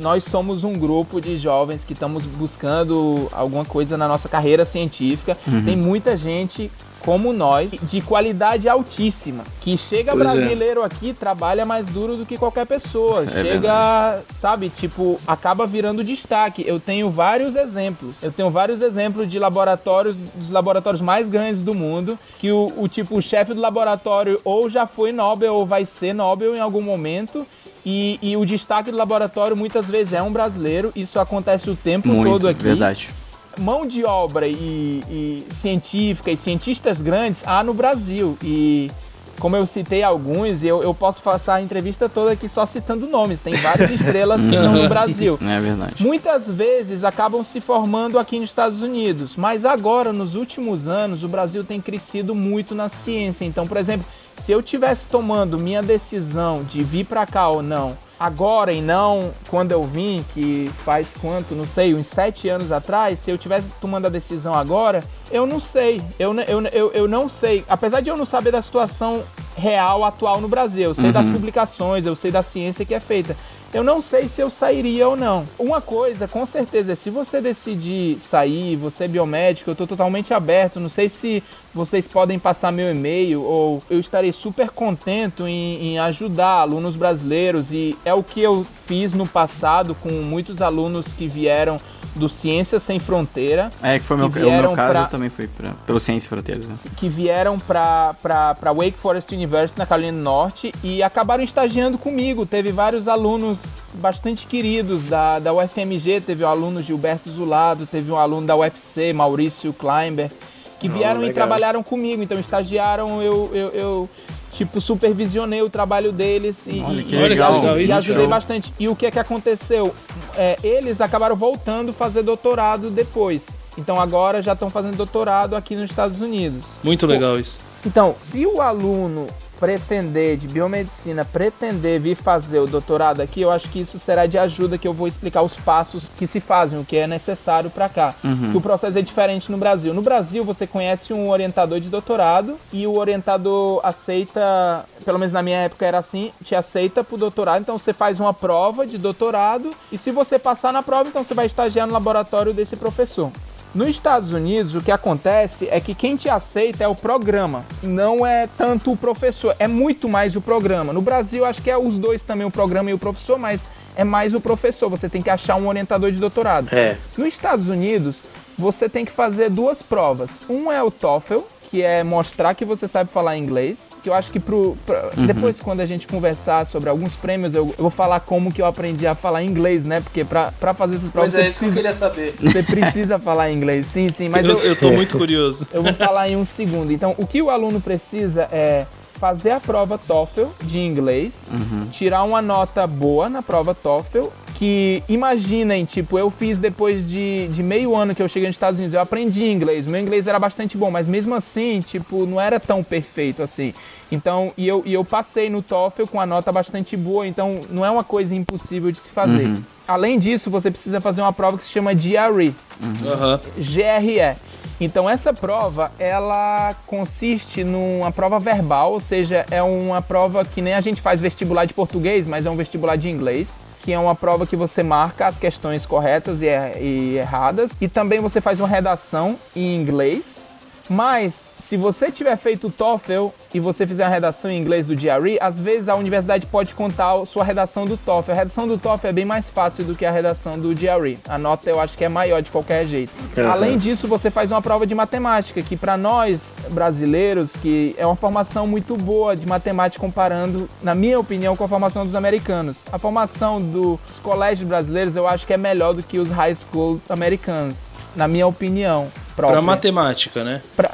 nós somos um grupo de jovens que estamos buscando alguma coisa na nossa carreira científica. Uhum. Tem muita gente como nós, de qualidade altíssima, que chega pois é. brasileiro é. aqui, trabalha mais duro do que qualquer pessoa. É chega, sabe, tipo, acaba virando destaque. Eu tenho vários exemplos. Eu tenho vários exemplos de laboratórios, dos laboratórios mais grandes do mundo, que o, o tipo, o chefe do laboratório ou já foi Nobel ou vai ser Nobel em algum momento. E, e, o destaque do laboratório muitas vezes é um brasileiro. Isso acontece o tempo Muito, todo aqui. Verdade mão de obra e, e, científica e cientistas grandes há no Brasil. E como eu citei alguns, eu, eu posso passar a entrevista toda aqui só citando nomes. Tem várias estrelas que estão no Brasil. É verdade. Muitas vezes acabam se formando aqui nos Estados Unidos, mas agora, nos últimos anos, o Brasil tem crescido muito na ciência. Então, por exemplo, se eu tivesse tomando minha decisão de vir para cá ou não agora e não quando eu vim, que faz quanto, não sei, uns sete anos atrás, se eu tivesse tomando a decisão agora, eu não sei. Eu, eu, eu, eu não sei. Apesar de eu não saber da situação real, atual no Brasil, eu sei uhum. das publicações, eu sei da ciência que é feita eu não sei se eu sairia ou não. Uma coisa, com certeza, é se você decidir sair, você é biomédico, eu estou totalmente aberto. Não sei se vocês podem passar meu e-mail ou eu estarei super contento em, em, ajudar alunos brasileiros e é o que eu fiz no passado com muitos alunos que vieram do Ciência Sem Fronteira. É, que foi meu, que o meu caso, pra, eu também fui pra, pelo Ciência Fronteiras. Né? Que vieram para Wake Forest University, na Carolina do Norte, e acabaram estagiando comigo. Teve vários alunos bastante queridos da, da UFMG, teve o aluno Gilberto Zulado, teve um aluno da UFC, Maurício Kleimber, que vieram oh, e trabalharam comigo, então estagiaram, eu, eu, eu tipo, supervisionei o trabalho deles e, Olha, que legal, legal, e, e ajudei bastante. E o que é que aconteceu? É, eles acabaram voltando a fazer doutorado depois. Então agora já estão fazendo doutorado aqui nos Estados Unidos. Muito legal isso. Então, se o aluno pretender, de biomedicina, pretender vir fazer o doutorado aqui, eu acho que isso será de ajuda, que eu vou explicar os passos que se fazem, o que é necessário para cá. Uhum. Que o processo é diferente no Brasil. No Brasil, você conhece um orientador de doutorado e o orientador aceita, pelo menos na minha época era assim, te aceita pro doutorado, então você faz uma prova de doutorado e se você passar na prova, então você vai estagiar no laboratório desse professor. Nos Estados Unidos, o que acontece é que quem te aceita é o programa, não é tanto o professor, é muito mais o programa. No Brasil, acho que é os dois também, o programa e o professor, mas é mais o professor. Você tem que achar um orientador de doutorado. É. Nos Estados Unidos, você tem que fazer duas provas. Um é o TOEFL, que é mostrar que você sabe falar inglês, que eu acho que pro, pro uhum. depois quando a gente conversar sobre alguns prêmios, eu, eu, vou falar como que eu aprendi a falar inglês, né? Porque pra, pra fazer essas provas... Pois é, isso precisa, que eu queria saber. Você precisa falar inglês, sim, sim, mas eu... Eu, eu tô muito curioso. Eu vou falar em um segundo. Então, o que o aluno precisa é fazer a prova TOEFL de inglês, uhum. tirar uma nota boa na prova TOEFL que imaginem, tipo, eu fiz depois de, de meio ano que eu cheguei nos Estados Unidos, eu aprendi inglês, meu inglês era bastante bom, mas mesmo assim, tipo, não era tão perfeito assim. Então, e eu, e eu passei no TOEFL com a nota bastante boa, então não é uma coisa impossível de se fazer. Uhum. Além disso, você precisa fazer uma prova que se chama GRE. Uhum. GRE. Então essa prova, ela consiste numa prova verbal, ou seja, é uma prova que nem a gente faz vestibular de português, mas é um vestibular de inglês que é uma prova que você marca as questões corretas e, er e erradas. E também você faz uma redação em inglês. Mas se você tiver feito o TOEFL e você fizer a redação em inglês do GRE, às vezes a universidade pode contar a sua redação do TOEFL. A redação do TOEFL é bem mais fácil do que a redação do GRE. A nota eu acho que é maior de qualquer jeito. Uhum. Além disso, você faz uma prova de matemática, que para nós brasileiros, que é uma formação muito boa de matemática comparando, na minha opinião, com a formação dos americanos. A formação dos colégios brasileiros eu acho que é melhor do que os high schools americanos, na minha opinião. Para matemática, né? Pra,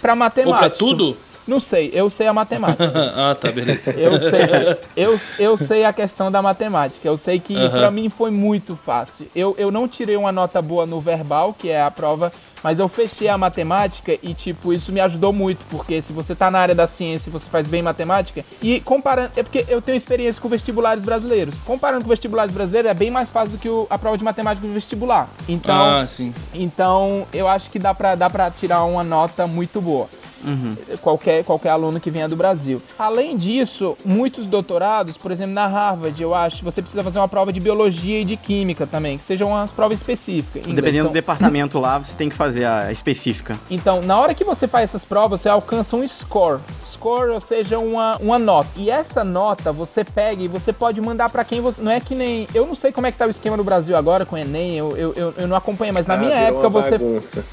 para matemática. Ou tudo? Não sei, eu sei a matemática. ah, tá, beleza. Eu sei, eu, eu sei a questão da matemática. Eu sei que uhum. para mim foi muito fácil. Eu, eu não tirei uma nota boa no verbal, que é a prova, mas eu fechei a matemática e, tipo, isso me ajudou muito, porque se você tá na área da ciência e você faz bem matemática, e comparando, é porque eu tenho experiência com vestibulares brasileiros. Comparando com vestibulares brasileiros, é bem mais fácil do que o, a prova de matemática do vestibular. Então, ah, sim. então eu acho que dá pra, dá pra tirar uma nota muito boa. Uhum. Qualquer, qualquer aluno que venha do Brasil. Além disso, muitos doutorados, por exemplo, na Harvard, eu acho, você precisa fazer uma prova de biologia e de química também, que sejam umas provas específicas. Dependendo então, do departamento lá, você tem que fazer a específica. Então, na hora que você faz essas provas, você alcança um score score, ou seja, uma, uma nota. E essa nota você pega e você pode mandar para quem você. Não é que nem. Eu não sei como é que tá o esquema no Brasil agora com o Enem, eu, eu, eu, eu não acompanhei, mas na ah, minha época uma você. Bagunça.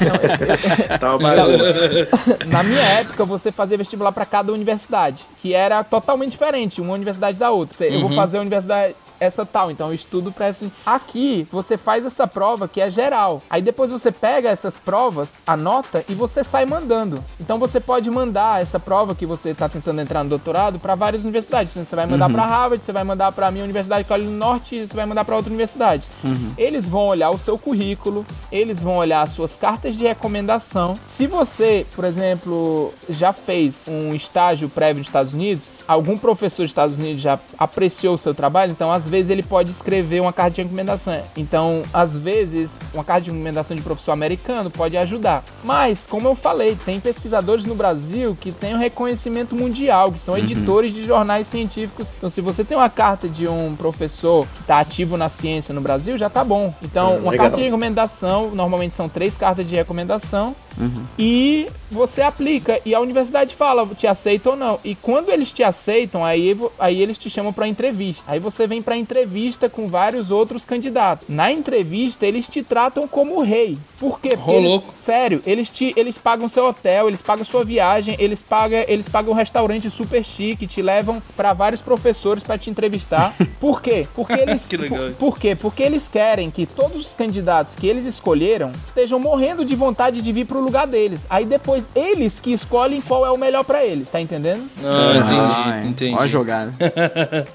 Não, eu, tá uma bagunça. na minha época você fazia vestibular para cada universidade, que era totalmente diferente, uma universidade da outra. Eu uhum. vou fazer a universidade essa tal. Então eu estudo para essa. Aqui você faz essa prova que é geral. Aí depois você pega essas provas, anota e você sai mandando. Então você pode mandar essa prova que você está tentando entrar no doutorado para várias universidades. Você vai mandar uhum. para Harvard, você vai mandar para a minha universidade Carolina do Norte, você vai mandar para outra universidade. Uhum. Eles vão olhar o seu currículo, eles vão olhar as suas cartas de recomendação. Se você, por exemplo, já fez um estágio prévio nos Estados Unidos, algum professor dos Estados Unidos já apreciou o seu trabalho, então às vezes ele pode escrever uma carta de recomendação. Então, às vezes, uma carta de recomendação de professor americano pode ajudar. Mas, como eu falei, tem pesquisadores no Brasil que têm um reconhecimento mundial, que são uhum. editores de jornais científicos. Então, se você tem uma carta de um professor que está ativo na ciência no Brasil, já tá bom. Então, hum, uma legal. carta de recomendação, normalmente são três cartas de recomendação, uhum. e você aplica. E a universidade fala, te aceita ou não. E quando eles te aceitam, aí, aí eles te chamam para entrevista. Aí você vem para entrevista com vários outros candidatos. Na entrevista, eles te tratam como rei. Por quê? Porque eles, sério, eles te eles pagam seu hotel, eles pagam sua viagem, eles pagam eles pagam um restaurante super chique, te levam para vários professores para te entrevistar. Por quê? Porque eles que legal. Por, por quê? Porque eles querem que todos os candidatos que eles escolheram estejam morrendo de vontade de vir pro lugar deles. Aí depois eles que escolhem qual é o melhor para eles, tá entendendo? Ah, entendi, ah, entendi. Ó a jogada.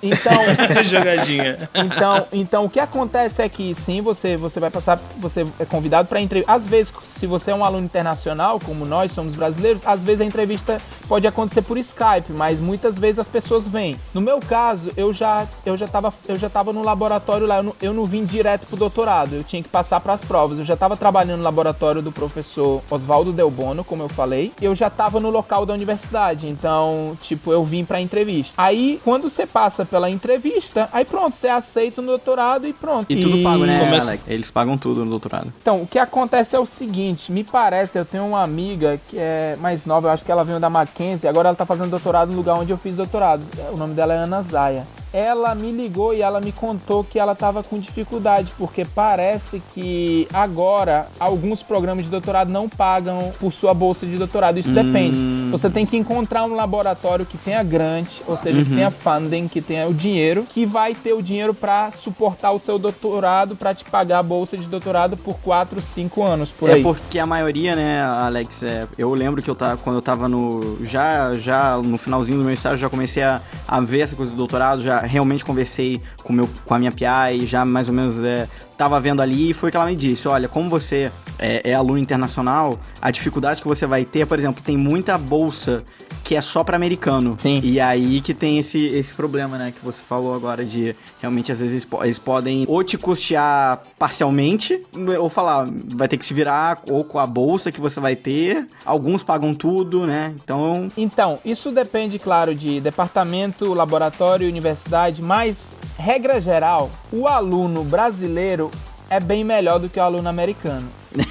Então, jogadinha. Então, então o que acontece é que sim, você você vai passar, você é convidado para entrevista. Às vezes, se você é um aluno internacional, como nós somos brasileiros, às vezes a entrevista pode acontecer por Skype, mas muitas vezes as pessoas vêm. No meu caso, eu já eu já tava eu já tava no laboratório lá, eu não, eu não vim direto pro doutorado, eu tinha que passar para as provas. Eu já estava trabalhando no laboratório do professor Oswaldo Delbono, como eu falei, eu já estava no local da universidade, então, tipo, eu vim para entrevista. Aí, quando você passa pela entrevista, aí pronto, você aceita o doutorado e pronto. E, e tudo pago, né, começa... Alex? Eles pagam tudo no doutorado. Então, o que acontece é o seguinte, me parece, eu tenho uma amiga que é mais nova, eu acho que ela veio da Mackenzie, agora ela tá fazendo doutorado no lugar onde eu fiz doutorado. O nome dela é Ana Zaya ela me ligou e ela me contou que ela estava com dificuldade, porque parece que agora alguns programas de doutorado não pagam por sua bolsa de doutorado. Isso hum. depende. Você tem que encontrar um laboratório que tenha grant, ou seja, uhum. que tenha funding, que tenha o dinheiro, que vai ter o dinheiro para suportar o seu doutorado, para te pagar a bolsa de doutorado por 4, 5 anos, por é aí. É porque a maioria, né, Alex, é, eu lembro que eu tava, quando eu tava no. Já, já no finalzinho do meu estágio, já comecei a, a ver essa coisa do doutorado, já realmente conversei com, meu, com a minha PI, já mais ou menos é, tava vendo ali e foi que ela me disse: olha, como você é, é aluno internacional, a dificuldade que você vai ter, por exemplo, tem muita bolsa que é só para americano. Sim. E aí que tem esse, esse problema, né, que você falou agora de realmente às vezes eles podem ou te custear parcialmente ou falar, vai ter que se virar ou com a bolsa que você vai ter. Alguns pagam tudo, né? Então, então, isso depende, claro, de departamento, laboratório, universidade, mas regra geral, o aluno brasileiro é bem melhor do que o aluno americano.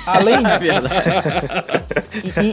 Além de verdade.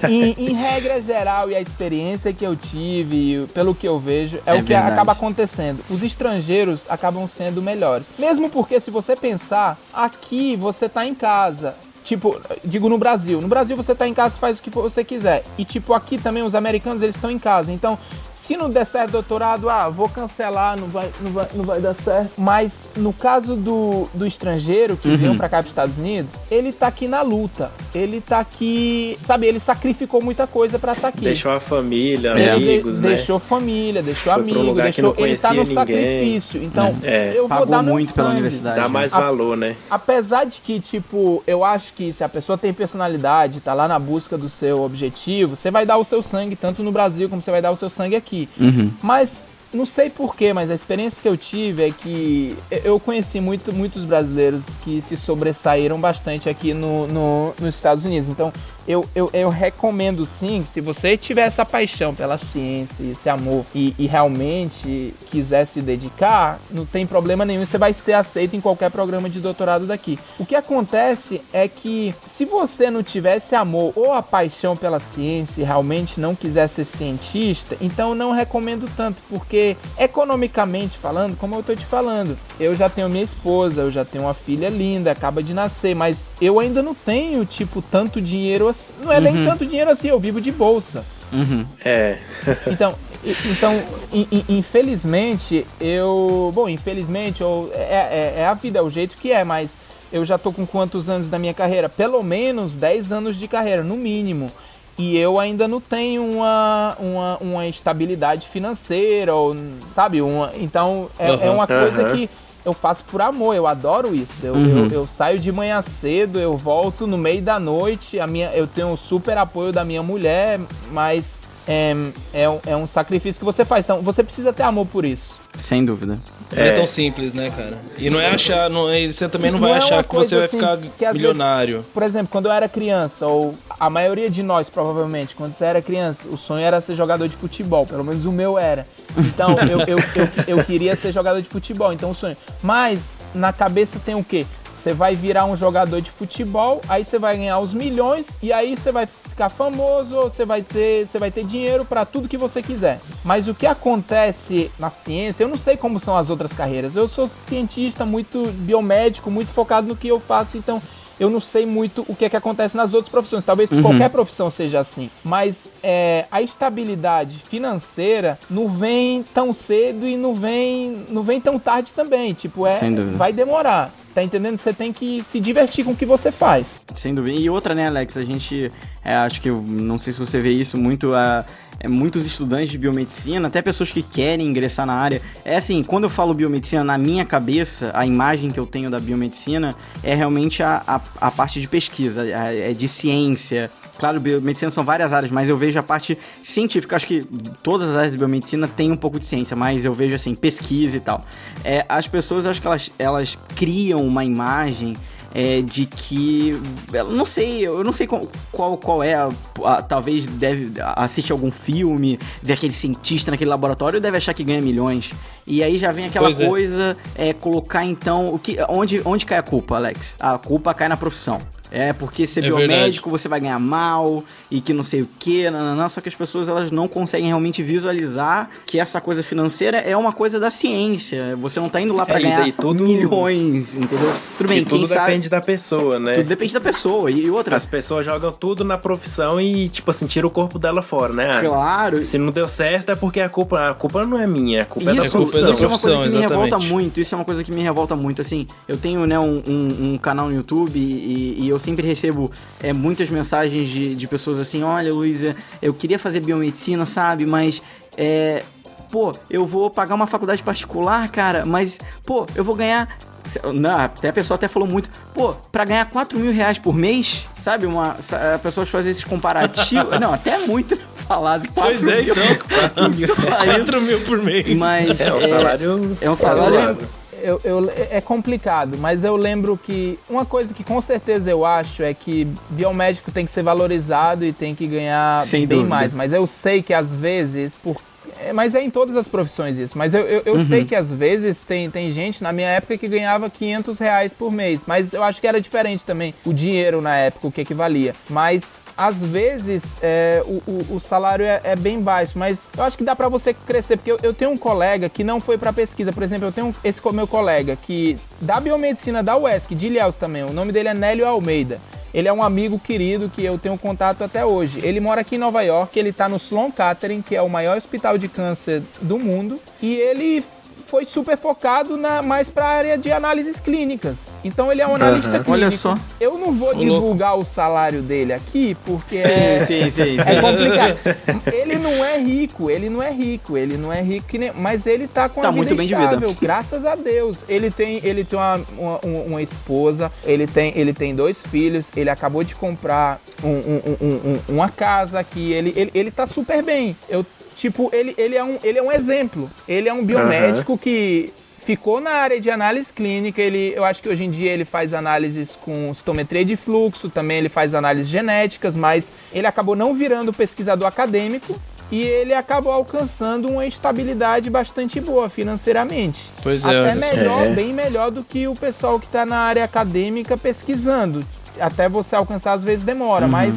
em, em, em, regra geral e a experiência que eu tive, pelo que eu vejo, é, é o que verdade. acaba acontecendo. Os estrangeiros acabam sendo melhores. Mesmo porque, se você pensar, aqui você tá em casa. Tipo, digo no Brasil. No Brasil você tá em casa, faz o que você quiser. E tipo, aqui também os americanos eles estão em casa. Então, se não der certo doutorado, ah, vou cancelar, não vai, não vai, não vai dar certo. Mas no caso do, do estrangeiro que uhum. veio para cá para os Estados Unidos, ele tá aqui na luta. Ele tá aqui, sabe, ele sacrificou muita coisa para estar tá aqui. Deixou a família, é. amigos, de, né? Deixou família, deixou Foi amigos, deixou, ele tá no ninguém. sacrifício. Então, é. eu Pagou vou dar muito pela universidade. Dá mais valor, né? Apesar de que, tipo, eu acho que se a pessoa tem personalidade, tá lá na busca do seu objetivo, você vai dar o seu sangue tanto no Brasil como você vai dar o seu sangue aqui. Uhum. Mas não sei porquê, mas a experiência que eu tive é que eu conheci muito, muitos brasileiros que se sobressaíram bastante aqui no, no, nos Estados Unidos. Então, eu, eu, eu recomendo sim, se você tiver essa paixão pela ciência, esse amor e, e, realmente quiser se dedicar, não tem problema nenhum, você vai ser aceito em qualquer programa de doutorado daqui. O que acontece é que se você não tivesse amor ou a paixão pela ciência e realmente não quiser ser cientista, então não recomendo tanto, porque economicamente falando, como eu tô te falando, eu já tenho minha esposa, eu já tenho uma filha linda, acaba de nascer, mas eu ainda não tenho, tipo, tanto dinheiro assim. Não é uhum. nem tanto dinheiro assim, eu vivo de bolsa. Uhum. É. então, Então, infelizmente, eu. Bom, infelizmente, eu, é, é, é, a vida, é o jeito que é, mas eu já tô com quantos anos da minha carreira? Pelo menos 10 anos de carreira, no mínimo. E eu ainda não tenho uma, uma, uma estabilidade financeira, ou, sabe? Uma, então, é, uhum, é uma coisa uhum. que eu faço por amor, eu adoro isso. Eu, uhum. eu, eu, saio de manhã cedo, eu volto no meio da noite, a minha, eu tenho o super apoio da minha mulher, mas é, é, é um sacrifício que você faz. Então você precisa ter amor por isso. Sem dúvida. Não é, é tão simples, né, cara? E não é achar, não, você também não vai não é achar que você vai assim, ficar milionário. Vezes, por exemplo, quando eu era criança, ou a maioria de nós, provavelmente, quando você era criança, o sonho era ser jogador de futebol. Pelo menos o meu era. Então, eu, eu, eu, eu queria ser jogador de futebol, então o sonho. Mas, na cabeça tem o quê? Você vai virar um jogador de futebol, aí você vai ganhar os milhões e aí você vai ficar famoso, você vai ter, você vai ter dinheiro para tudo que você quiser. Mas o que acontece na ciência, eu não sei como são as outras carreiras. Eu sou cientista muito biomédico, muito focado no que eu faço, então eu não sei muito o que é que acontece nas outras profissões. Talvez uhum. qualquer profissão seja assim. Mas é, a estabilidade financeira não vem tão cedo e não vem, não vem tão tarde também. Tipo, é, vai demorar. Tá entendendo? Você tem que se divertir com o que você faz. Sem dúvida. E outra, né, Alex? A gente, é, acho que, eu não sei se você vê isso muito, é, muitos estudantes de biomedicina, até pessoas que querem ingressar na área. É assim, quando eu falo biomedicina, na minha cabeça, a imagem que eu tenho da biomedicina é realmente a, a, a parte de pesquisa, é de ciência, Claro, biomedicina são várias áreas, mas eu vejo a parte científica. Acho que todas as áreas de biomedicina têm um pouco de ciência, mas eu vejo assim, pesquisa e tal. É, as pessoas, acho que elas, elas criam uma imagem é, de que eu não sei, eu não sei qual qual, é, a, a, talvez deve assistir algum filme, ver aquele cientista naquele laboratório deve achar que ganha milhões. E aí já vem aquela pois é. coisa, é. é. colocar então o que onde onde cai a culpa, Alex? A culpa cai na profissão. É, porque ser é biomédico verdade. você vai ganhar mal e que não sei o que, não, só que as pessoas elas não conseguem realmente visualizar que essa coisa financeira é uma coisa da ciência. Você não tá indo lá para é, ganhar tudo, milhões, entendeu? Tudo bem, tudo depende da pessoa, né? Tudo depende da pessoa e outra. As pessoas jogam tudo na profissão e tipo assim, tira o corpo dela fora, né? Claro. Se não deu certo é porque a culpa, a culpa não é minha, a culpa isso, é da profissão. Isso é uma coisa que me revolta muito, isso é uma coisa que me revolta muito, assim, eu tenho, né, um, um, um canal no YouTube e, e eu sempre recebo é, muitas mensagens de, de pessoas assim: olha, Luísa, eu queria fazer biomedicina, sabe? Mas é. Pô, eu vou pagar uma faculdade particular, cara, mas, pô, eu vou ganhar não, até a pessoa até falou muito, pô, pra ganhar 4 mil reais por mês, sabe? Uma, a pessoa faz esses comparativos. não, até muito falado. 4 pois é, mil. Então, 4 mil, 4 mil por mês. Mas é, um salário. É um salário eu, eu, é complicado, mas eu lembro que uma coisa que com certeza eu acho é que biomédico tem que ser valorizado e tem que ganhar Sem bem dúvida. mais. Mas eu sei que às vezes, por é, mas é em todas as profissões isso. Mas eu, eu, eu uhum. sei que às vezes tem, tem gente na minha época que ganhava 500 reais por mês. Mas eu acho que era diferente também o dinheiro na época, o que equivalia. Mas às vezes é, o, o, o, salário é, é, bem baixo, mas eu acho que dá para você crescer, porque eu, eu, tenho um colega que não foi para pesquisa, por exemplo, eu tenho esse meu colega que da biomedicina da UESC, de Ilhéus também, o nome dele é Nélio Almeida. Ele é um amigo querido que eu tenho contato até hoje. Ele mora aqui em Nova York, ele está no Sloan Kettering, que é o maior hospital de câncer do mundo, e ele foi super focado na, mais para a área de análises clínicas. Então ele é um analista uhum. clínico. Olha só. Eu não vou divulgar o salário dele aqui, porque sim, é, sim, sim, é complicado. ele não é rico, ele não é rico, ele não é rico, nem, mas ele tá com tá a muito bem estável, de vida. graças a Deus. Ele tem, ele tem uma, uma, uma, esposa, ele tem, ele tem dois filhos, ele acabou de comprar um, um, uma casa aqui, ele, ele, ele tá super bem. Eu Tipo, ele, ele, é, um, ele é um exemplo. Ele é um biomédico uhum. que ficou na área de análise clínica. Ele, eu acho que hoje em dia ele faz análises com citometria de fluxo, também ele faz análises genéticas, mas ele acabou não virando pesquisador acadêmico e ele acabou alcançando uma estabilidade bastante boa financeiramente. Pois é. Até melhor, é. bem melhor do que o pessoal que está na área acadêmica pesquisando. Até você alcançar às vezes demora, uhum. mas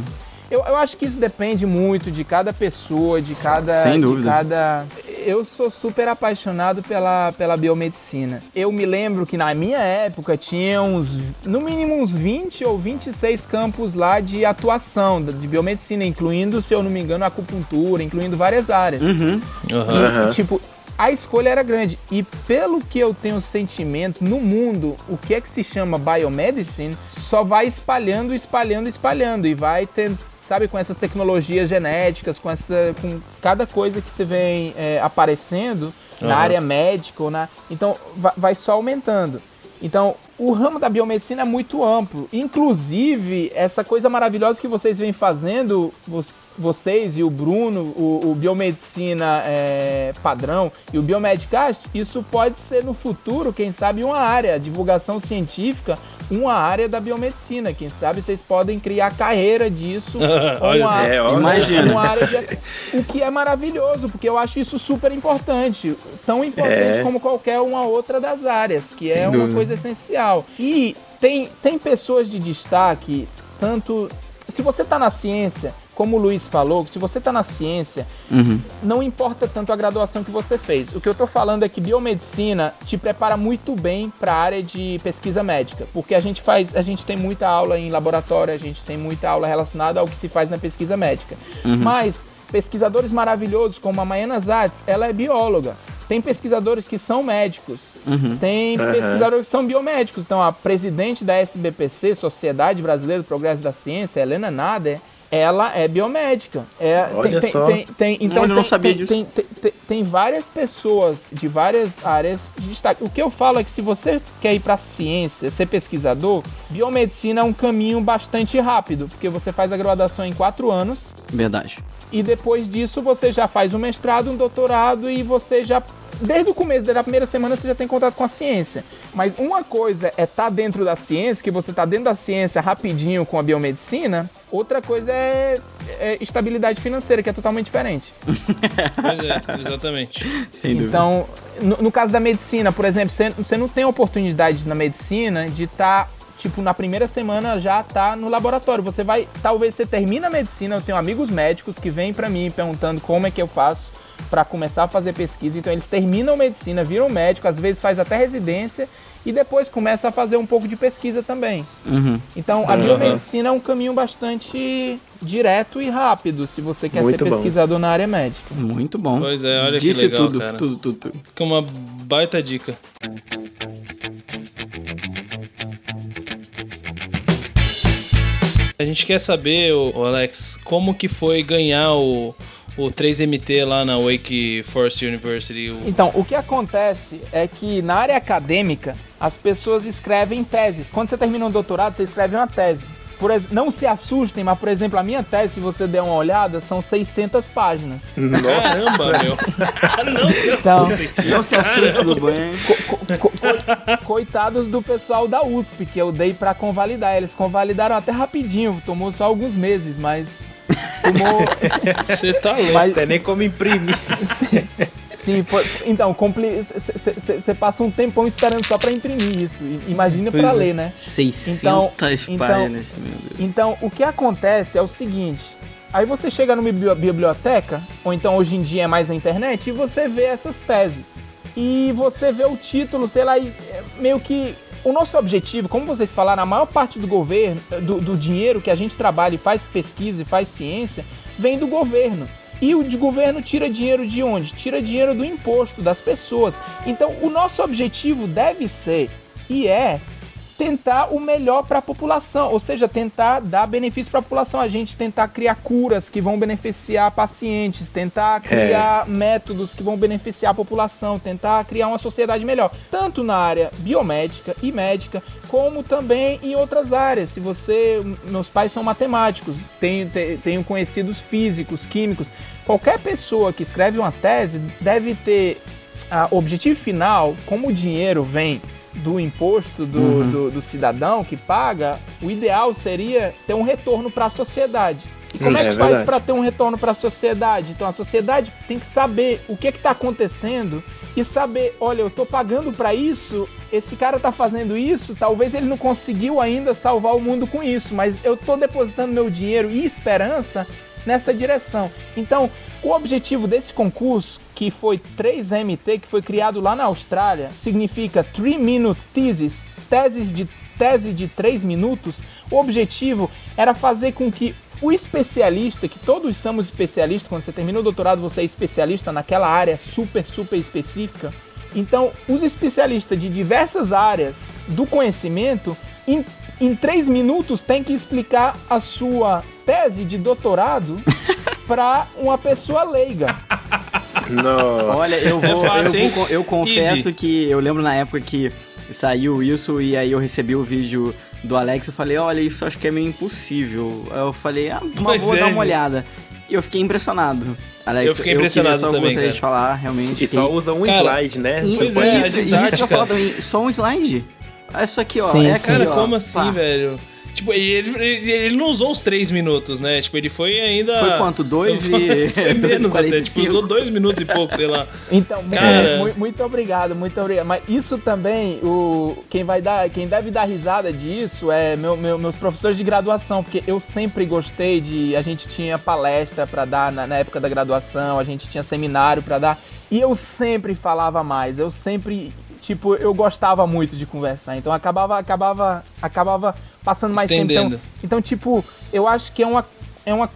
eu, eu acho que isso depende muito de cada pessoa, de cada. Sem dúvida. De cada... eu sou super apaixonado pela, pela biomedicina. Eu me lembro que na minha época tinha uns, no mínimo uns 20 ou 26 campos lá de atuação de biomedicina, incluindo, se eu não me engano, acupuntura, incluindo várias áreas. Uhum. Aham. E, tipo, a escolha era grande. E pelo que eu tenho sentimento, no mundo, o que é que se chama biomedicine só vai espalhando, espalhando, espalhando. E vai ter, sabe, com essas tecnologias genéticas, com, essa, com cada coisa que se vem é, aparecendo na Aham. área médica. Ou na, então, va- vai só aumentando. Então, o ramo da biomedicina é muito amplo. Inclusive, essa coisa maravilhosa que vocês vêm fazendo, vo- vocês e o Bruno, o, o Biomedicina é, Padrão e o Biomedcast, isso pode ser no futuro, quem sabe, uma área, divulgação científica, uma área da biomedicina. Quem sabe vocês podem criar carreira disso. Olha uma. É. Imagina. uma área de- o que é maravilhoso, porque eu acho isso super importante. Tão importante É. como qualquer uma outra das áreas, que Sem é uma dúvida. coisa essencial. E tem, tem pessoas de destaque, tanto. Se você está na ciência, como o Luiz falou, se você está na ciência, Uhum. não importa tanto a graduação que você fez. O que eu estou falando é que biomedicina te prepara muito bem para a área de pesquisa médica, porque a gente faz, a gente tem muita aula em laboratório, a gente tem muita aula relacionada ao que se faz na pesquisa médica. Mas pesquisadores maravilhosos como a Maiana Zatz, ela é bióloga. Tem pesquisadores que são médicos. Tem Aham. pesquisadores que são biomédicos. Então, a presidente da SBPC, Sociedade Brasileira do Progresso da Ciência, Helena Nader, ela é biomédica. É, Olha tem, só. Tem, tem, então eu tem, não sabia tem, disso. Tem, tem, tem- tem várias pessoas de várias áreas de destaque. O que eu falo é que se você quer ir para ciência, ser pesquisador, biomedicina é um caminho bastante rápido, porque você faz a graduação em quatro anos Verdade. e depois disso você já faz um mestrado, um doutorado e você já desde o começo da primeira semana você já tem contato com a ciência. Mas uma coisa é estar dentro da ciência, que você está dentro da ciência rapidinho com a biomedicina. Outra coisa é, é estabilidade financeira, que é totalmente diferente. Pois é, exatamente. Sem dúvida. Então, no, no caso da medicina, por exemplo, você, você não tem oportunidade na medicina de estar, tipo, na primeira semana já tá no laboratório. Você vai, talvez você termina a medicina, eu tenho amigos médicos que vêm pra mim perguntando como é que eu faço pra começar a fazer pesquisa. Então, eles terminam medicina, viram médico, às vezes faz até residência e depois começa a fazer um pouco de pesquisa também. Uhum. Então, a Aham. biomedicina é um caminho bastante direto e rápido se você quer Muito ser bom. pesquisador na área médica. Muito bom. Pois é, olha que Disse legal, tudo, cara. tudo, tudo, tudo. Fica uma baita dica. A gente quer saber, ô Alex, como que foi ganhar o, o 3MT lá na Wake Forest University? O- Então, o que acontece é que na área acadêmica as pessoas escrevem teses. Quando você termina um doutorado, você escreve uma tese. Por não se assustem, mas por exemplo, a minha tese, se você der uma olhada, são 600 páginas. Caramba, meu. Então, Não se assuste do banho. co- co- co- coitados do pessoal da USP, que eu dei pra convalidar. Eles convalidaram até rapidinho, tomou só alguns meses, mas tomou. Você tá louco. mas, Tem nem como imprimir. Sim, foi- então, você passa um tempão esperando só pra imprimir isso. Imagina Pois é. ler, né? 600 Então- então- páginas, meu Deus. Então, o que acontece é o seguinte: aí você chega numa bibli- biblioteca, ou então hoje em dia é mais a internet, e você vê essas teses. E você vê o título, sei lá, é meio que. O nosso objetivo, como vocês falaram, a maior parte do governo, do, do dinheiro que a gente trabalha e faz pesquisa e faz ciência, vem do governo. E o de governo tira dinheiro de onde? Tira dinheiro do imposto das pessoas. Então, o nosso objetivo deve ser e é tentar o melhor para a população, ou seja, tentar dar benefício para a população, a gente tentar criar curas que vão beneficiar pacientes, tentar criar métodos que vão beneficiar a população, tentar criar uma sociedade melhor, tanto na área biomédica e médica, como também em outras áreas. Se você, meus pais são matemáticos, tenho, te- tenho conhecidos físicos, químicos, qualquer pessoa que escreve uma tese deve ter a objetivo final, como o dinheiro vem do imposto do, do, do cidadão que paga, o ideal seria ter um retorno para a sociedade. E como Hum, é que é faz para ter um retorno para a sociedade? Então a sociedade tem que saber o que está acontecendo e saber, olha, eu estou pagando para isso, esse cara está fazendo isso, talvez ele não conseguiu ainda salvar o mundo com isso, mas eu estou depositando meu dinheiro e esperança nessa direção. Então, o objetivo desse concurso, que foi 3MT, que foi criado lá na Austrália, significa 3 Minute Thesis, teses de, tese de 3 minutos. O objetivo era fazer com que o especialista, que todos somos especialistas, quando você termina o doutorado você é especialista naquela área super, super específica. Então, os especialistas de diversas áreas do conhecimento, em, em três minutos, tem que explicar a sua tese de doutorado para uma pessoa leiga. Nossa. Olha, eu vou, É fácil, eu, vou- eu confesso Easy. que eu lembro na época que saiu isso e aí eu recebi o vídeo do Alex, eu falei, olha, isso acho que é meio impossível. Eu falei, ah, mas vou é, dar uma gente. olhada. E eu fiquei impressionado. Alex, Eu fiquei impressionado queria só também, gostaria cara. de falar, realmente. E só usa um Cara, slide, né? E- Você Pois pode- é, isso, isso eu falar também, só um slide. Olha isso aqui, ó. Sim, é aqui, Cara, ó. como assim, Pá. velho? Tipo, e ele, ele, ele não usou os três minutos, né? Tipo, ele foi ainda. Foi quanto? Dois e- Foi dois menos até. 45. Tipo, usou dois minutos e pouco, sei lá. Então, Cara. mu- muito, obrigado, muito obrigado. Mas isso também, o, quem vai dar, quem deve dar risada disso é meu, meu- meus professores de graduação, porque eu sempre gostei de. A gente tinha palestra para dar na, na época da graduação, a gente tinha seminário para dar, e eu sempre falava mais, eu sempre. Tipo, eu gostava muito de conversar, então acabava, acabava, acabava passando mais tempo. Estendendo. Então, então, tipo, eu acho que é uma. É uma,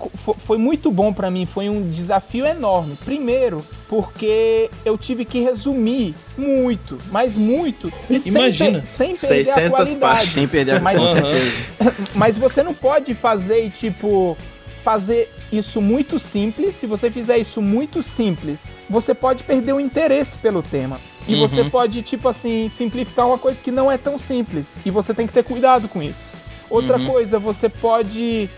foi muito bom pra mim, foi um desafio enorme. Primeiro, porque eu tive que resumir muito, mas muito. E sem Imagina. per- sem, perder 600 a qualidade. páginas. Sem perder, Mas- com Aham. certeza. Mas você não pode fazer, e, tipo, fazer isso muito simples. Se você fizer isso muito simples, você pode perder o interesse pelo tema. E Uhum. você pode, tipo assim, simplificar uma coisa que não é tão simples. E você tem que ter cuidado com isso. Outra Uhum. coisa, você pode.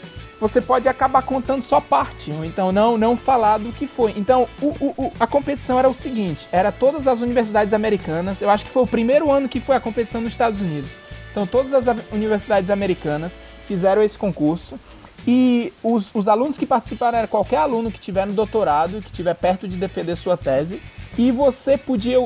Você pode acabar contando só parte, então não, não falar do que foi. Então, o, o- o- a competição era o seguinte: era todas as universidades americanas. Eu acho que foi o primeiro ano que foi a competição nos Estados Unidos. Então, todas as universidades americanas fizeram esse concurso. E os, os alunos que participaram era qualquer aluno que tiver no doutorado, que tiver perto de defender sua tese. E você podia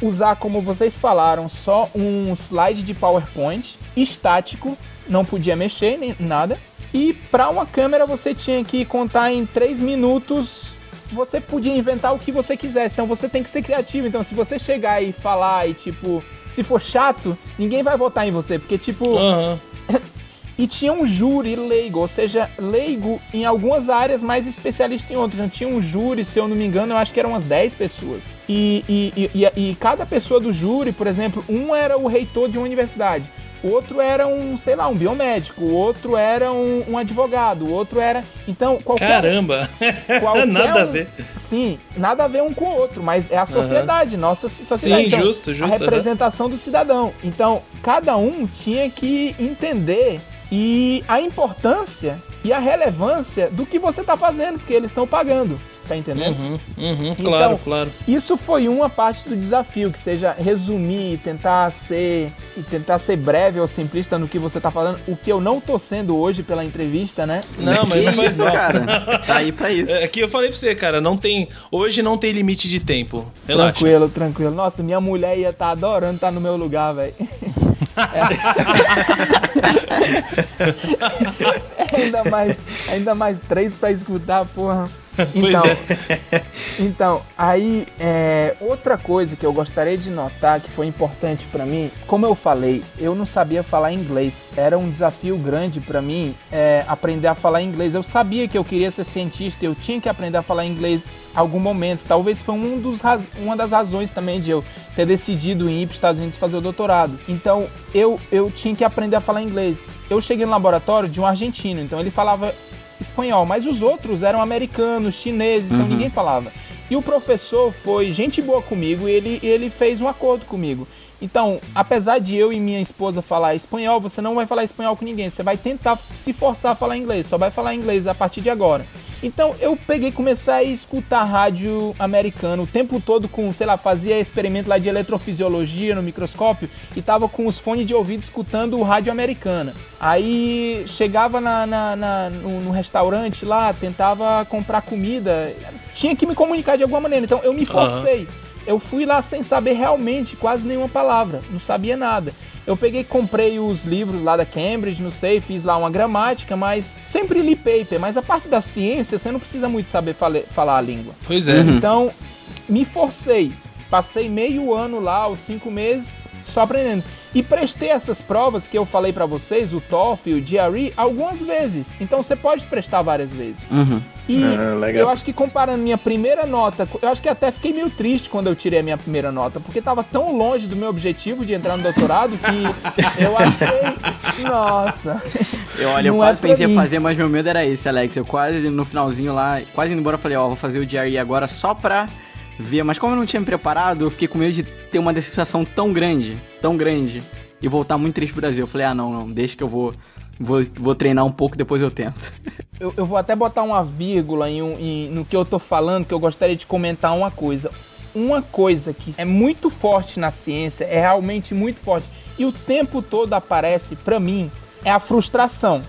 usar, como vocês falaram, só um slide de PowerPoint estático, não podia mexer nem nada. E para uma câmera você tinha que contar em 3 minutos. Você podia inventar o que você quisesse. Então você tem que ser criativo. Então se você chegar e falar e tipo, se for chato, ninguém vai votar em você, porque tipo, Aham. e tinha um júri leigo, ou seja, leigo em algumas áreas, mas especialista em outras. Então, tinha um júri, se eu não me engano, eu acho que eram umas 10 pessoas. E, e, e, e- cada pessoa do júri, por exemplo, um era o reitor de uma universidade, o outro era um, sei lá, um biomédico, o outro era um, um advogado, o outro era. Então, qualquer. Caramba! qualquer Nada a um- ver. Sim, nada a ver um com o outro, mas é a sociedade, nossa sociedade. Sim, Então, justo, justo, A representação do cidadão. Então, cada um tinha que entender e a importância e a relevância do que você está fazendo, porque eles estão pagando. Tá entendendo? Uhum, uhum, Então, claro, claro. Isso foi uma parte do desafio, que seja resumir, e tentar ser e tentar ser breve ou simplista no que você tá falando, o que eu não tô sendo hoje pela entrevista, né? Não, mas que não faz isso, mal. cara. Tá aí pra isso. É que eu falei pra você, cara, não tem. Hoje não tem limite de tempo. Relaxa. Tranquilo, tranquilo. Nossa, minha mulher ia estar adorando estar no meu lugar, velho. ainda mais, ainda mais três pra escutar, porra. Então, então aí é, outra coisa que eu gostaria de notar que foi importante pra mim, como eu falei, eu não sabia falar inglês. Era um desafio grande pra mim é, aprender a falar inglês. Eu sabia que eu queria ser cientista, eu tinha que aprender a falar inglês em algum momento. Talvez foi um dos uma das razões também de eu ter decidido ir para os Estados Unidos fazer o doutorado. Então eu, eu tinha que aprender a falar inglês. Eu cheguei no laboratório de um argentino, então ele falava espanhol, mas os outros eram americanos, chineses, então ninguém falava. E o professor foi gente boa comigo e ele, ele fez um acordo comigo. Então, apesar de eu e minha esposa falar espanhol, você não vai falar espanhol com ninguém. Você vai tentar se forçar a falar inglês. Só vai falar inglês a partir de agora. Então, eu peguei e comecei a escutar rádio americano o tempo todo com, sei lá, fazia experimento lá de eletrofisiologia no microscópio e tava com os fones de ouvido escutando o rádio americana. Aí chegava na, na- na- no, no restaurante lá, tentava comprar comida, tinha que me comunicar de alguma maneira. Então, eu me forcei. Eu fui lá sem saber realmente quase nenhuma palavra, não sabia nada. Eu peguei, comprei os livros lá da Cambridge, não sei, fiz lá uma gramática, mas sempre li paper. Mas a parte da ciência, você não precisa muito saber fale- falar a língua. Pois é. Então, me forcei. Passei meio ano lá, os cinco meses, só aprendendo. E prestei essas provas que eu falei para vocês, o TOEFL, o GRE, algumas vezes. Então você pode prestar várias vezes. Uhum. E Ah, eu acho que comparando minha primeira nota, eu acho que até fiquei meio triste quando eu tirei a minha primeira nota, porque tava tão longe do meu objetivo de entrar no doutorado que eu achei, nossa. Eu, olha, eu é quase pra pensei em fazer, mas meu medo era esse, Alex. Eu quase no finalzinho lá, quase indo embora, falei, ó, vou fazer o GRE agora só pra ver. Mas como eu não tinha me preparado, eu fiquei com medo de ter uma decepção tão grande, tão grande, e voltar muito triste pro Brasil. Eu falei, ah, não, não, deixa que eu vou, vou, vou treinar um pouco, depois eu tento. Eu, eu vou até botar uma vírgula em, um- em- no que eu tô falando, que eu gostaria de comentar uma coisa. Uma coisa que é muito forte na ciência, é realmente muito forte, e o tempo todo aparece pra mim, é a frustração.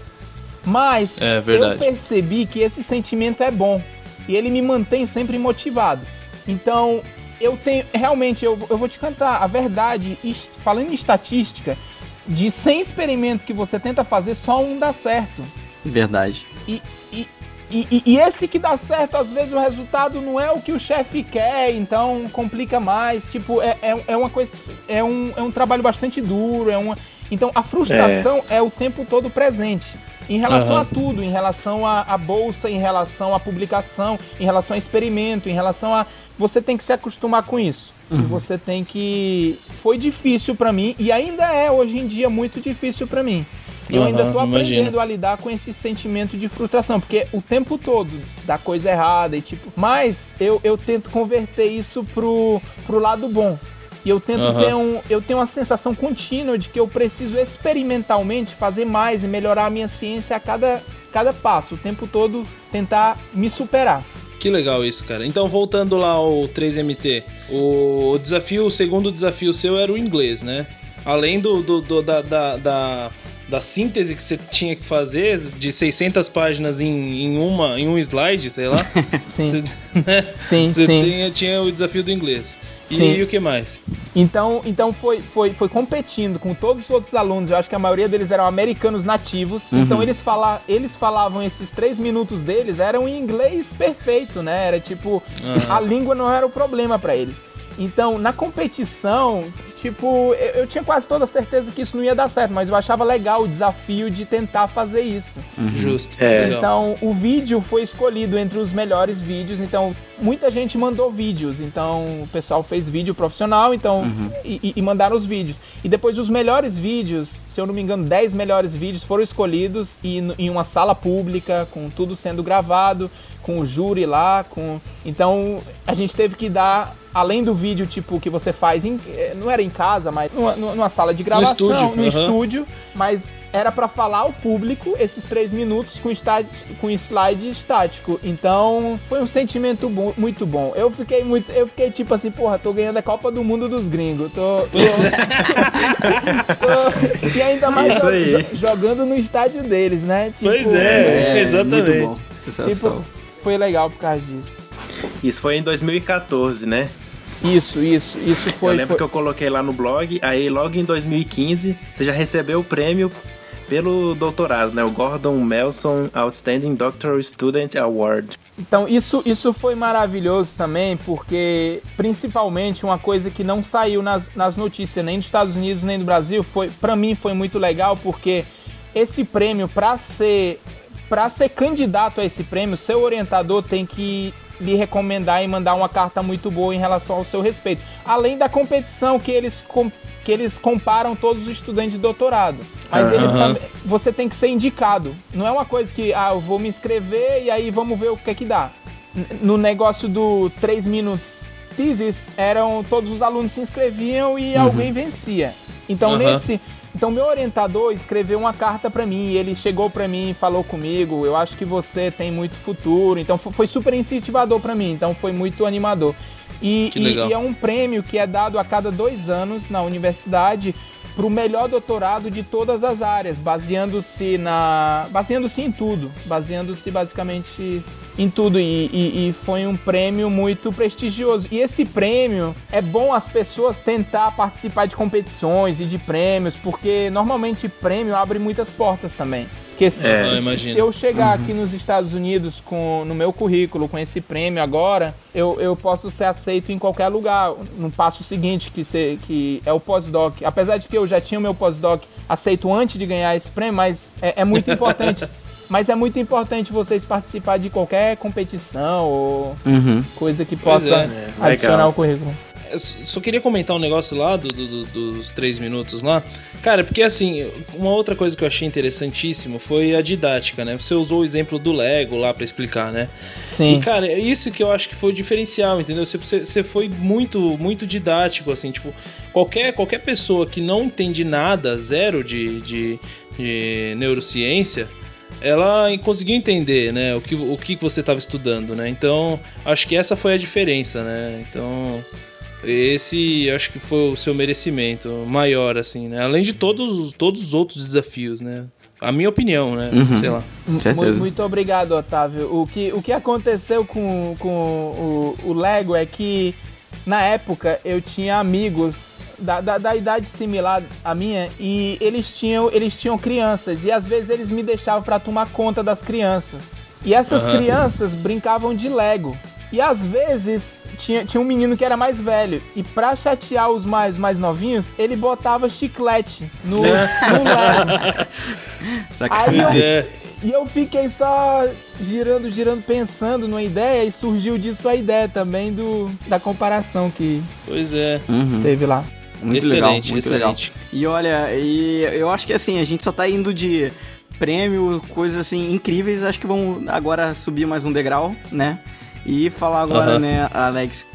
Mas É verdade. eu percebi que esse sentimento é bom e ele me mantém sempre motivado. Então, eu tenho. Realmente, eu, eu vou te cantar a verdade, falando em estatística, de 100 experimentos que você tenta fazer, só um dá certo. Verdade. E, e, e, e- esse que dá certo, às vezes o resultado não é o que o chefe quer, então complica mais. Tipo, é, é, é uma coisa. É um, é um trabalho bastante duro. É uma, então a frustração é. o tempo todo presente. Em relação Aham. a tudo, em relação à à bolsa, em relação à publicação, em relação a experimento, em relação a. Você tem que se acostumar com isso. E você tem que. Foi difícil pra mim e ainda é hoje em dia muito difícil pra mim. Eu ainda Aham, tô aprendendo imagino. a lidar com esse sentimento de frustração, porque o tempo todo dá coisa errada e tipo, mas eu, eu tento converter isso pro, pro lado bom. E eu tento Aham. ter um, eu tenho uma sensação contínua de que eu preciso experimentalmente fazer mais e melhorar a minha ciência a cada, cada passo, o tempo todo tentar me superar. Que legal isso, cara. Então, voltando lá ao 3MT, o desafio, o segundo desafio seu era o inglês, né? Além do, do- do- da, da, da, da síntese que você tinha que fazer de 600 páginas em, em, uma, em um slide, sei lá. Sim, Você, né? sim, Você sim. tinha, tinha o desafio do inglês. E, Sim. o que mais? Então, então foi, foi, foi competindo com todos os outros alunos. Eu acho que a maioria deles eram americanos nativos. Então eles, fala, eles falavam esses três minutos deles eram em inglês perfeito, né? Era tipo Aham. a língua não era o problema para eles. Então na competição, tipo eu, eu tinha quase toda certeza que isso não ia dar certo, mas eu achava legal o desafio de tentar fazer isso. Justo. É. Então, o vídeo foi escolhido entre os melhores vídeos. Então, muita gente mandou vídeos. Então, o pessoal fez vídeo profissional, então e, e- e mandaram os vídeos. E depois os melhores vídeos, se eu não me engano, 10 melhores vídeos foram escolhidos e, em uma sala pública, com tudo sendo gravado, com o júri lá, com então a gente teve que dar além do vídeo tipo que você faz em, eh, não era em casa, mas numa, numa sala de gravação, estúdio, no aham. estúdio, mas era pra falar ao público esses três minutos com, estádio, com slide estático. Então foi um sentimento bo- muito bom. Eu fiquei muito, eu fiquei tipo assim, porra, tô ganhando a Copa do Mundo dos gringos. Tô, tô- tô- e ainda mais Isso jo- aí. jo- jogando no estádio deles, né? Tipo, Pois é. exatamente. Muito bom. Sensação. Tipo, foi legal por causa disso. Isso foi em 2014, né? Isso, isso, isso foi. eu lembro foi- que eu coloquei lá no blog, aí logo em 2015 você já recebeu o prêmio pelo doutorado, né? O Gordon Melson Outstanding Doctoral Student Award. Então, isso, isso foi maravilhoso também, porque principalmente uma coisa que não saiu nas, nas notícias nem dos Estados Unidos nem do Brasil, foi para mim foi muito legal, porque esse prêmio, para ser, pra ser candidato a esse prêmio, seu orientador tem que lhe recomendar e mandar uma carta muito boa em relação ao seu respeito. Além da competição que eles, com- que eles comparam todos os estudantes de doutorado. Mas Aham. eles também você tem que ser indicado. Não é uma coisa que, ah, eu vou me inscrever e aí vamos ver o que é que dá. No negócio do 3 minutos thesis, eram todos os alunos se inscreviam e alguém vencia. Então Aham. nesse, então meu orientador escreveu uma carta pra mim, ele chegou pra mim e falou comigo, eu acho que você tem muito futuro. Então fo- foi super incentivador pra mim, então foi muito animador. E, e- e é um prêmio que é dado a cada dois anos na universidade para o melhor doutorado de todas as áreas, baseando-se na, baseando-se em tudo, baseando-se basicamente em tudo e, e- e foi um prêmio muito prestigioso. E esse prêmio é bom as pessoas tentar participar de competições e de prêmios, porque normalmente prêmio abre muitas portas também. Porque se, É, se- eu se eu chegar aqui nos Estados Unidos com no meu currículo com esse prêmio agora, eu, eu posso ser aceito em qualquer lugar. No passo seguinte, que, se, que é o pós-doc. Apesar de que eu já tinha o meu pós-doc aceito antes de ganhar esse prêmio, mas é, é muito importante. Mas é muito importante vocês participar de qualquer competição ou Uhum. coisa que possa é, né? adicionar Legal. ao currículo. Eu só queria comentar um negócio lá do, do- do- dos três minutos lá. Cara, porque assim, uma outra coisa que eu achei interessantíssimo foi a didática, né? Você usou o exemplo do Lego lá pra explicar, né? Sim. E, cara, é isso que eu acho que foi o diferencial, entendeu? Você, você, você foi muito, muito didático, assim, tipo, qualquer, qualquer pessoa que não entende nada, zero de, de, de neurociência, ela conseguiu entender, né, o que, o que você estava estudando, né? Então, acho que essa foi a diferença, né? Então, esse acho que foi o seu merecimento maior, assim, né? Além de todos, todos os outros desafios, né? A minha opinião, né? Uhum. Sei lá. Com certeza. Muito, muito obrigado, Otávio. O que, o que aconteceu com, com o, o Lego é que, na época, eu tinha amigos da, da, da idade similar à minha e eles tinham, eles tinham crianças e às vezes eles me deixavam para tomar conta das crianças. E essas Aham. crianças brincavam de Lego. E às vezes tinha, tinha um menino que era mais velho. E pra chatear os mais, mais novinhos, ele botava chiclete no, no Lego. Sacanagem. Aí eu, e eu fiquei só girando, girando, pensando numa ideia e surgiu disso a ideia também do, da comparação que Pois é. Uhum. teve lá. Muito excelente, legal, muito excelente. legal. E olha, e eu acho que assim, a gente só tá indo de prêmio, coisas assim incríveis, acho que vamos agora subir mais um degrau, né? E falar agora, Aham. né, Alex,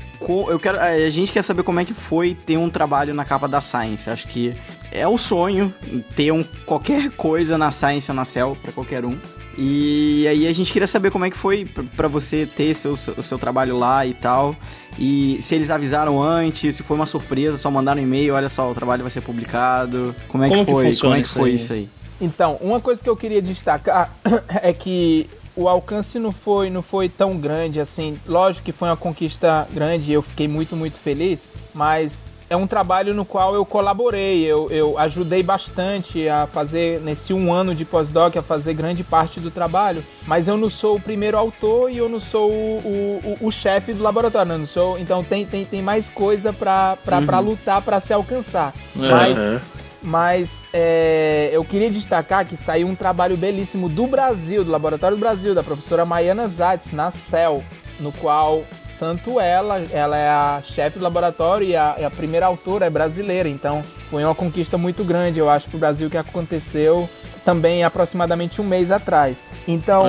eu quero, a gente quer saber como é que foi ter um trabalho na capa da Science. Acho que é o sonho ter um, qualquer coisa na Science ou na Cell pra qualquer um. E aí a gente queria saber como é que foi pra- pra você ter seu, o seu trabalho lá e tal. E se eles avisaram antes, se foi uma surpresa, só mandaram um e-mail, olha só, o trabalho vai ser publicado. Como é Como que que foi? funciona como é que isso foi aí? isso aí? Então, uma coisa que eu queria destacar é que o alcance não foi, não foi tão grande assim. Lógico que foi uma conquista grande, eu fiquei muito, muito feliz, mas é um trabalho no qual eu colaborei, eu, eu ajudei bastante a fazer, nesse um ano de pós-doc, a fazer grande parte do trabalho, mas eu não sou o primeiro autor e eu não sou o, o, o- o chefe do laboratório, eu não sou, então tem, tem, tem mais coisa pra, pra, pra lutar, pra se alcançar. Mas Aham. Mas é, eu queria destacar que saiu um trabalho belíssimo do Brasil, do Laboratório do Brasil, da professora Maiana Zatz, na CEL, no qual tanto ela, ela é a chefe do laboratório e a, a primeira autora é brasileira, então foi uma conquista muito grande, eu acho, para o Brasil que aconteceu também aproximadamente um mês atrás. Então,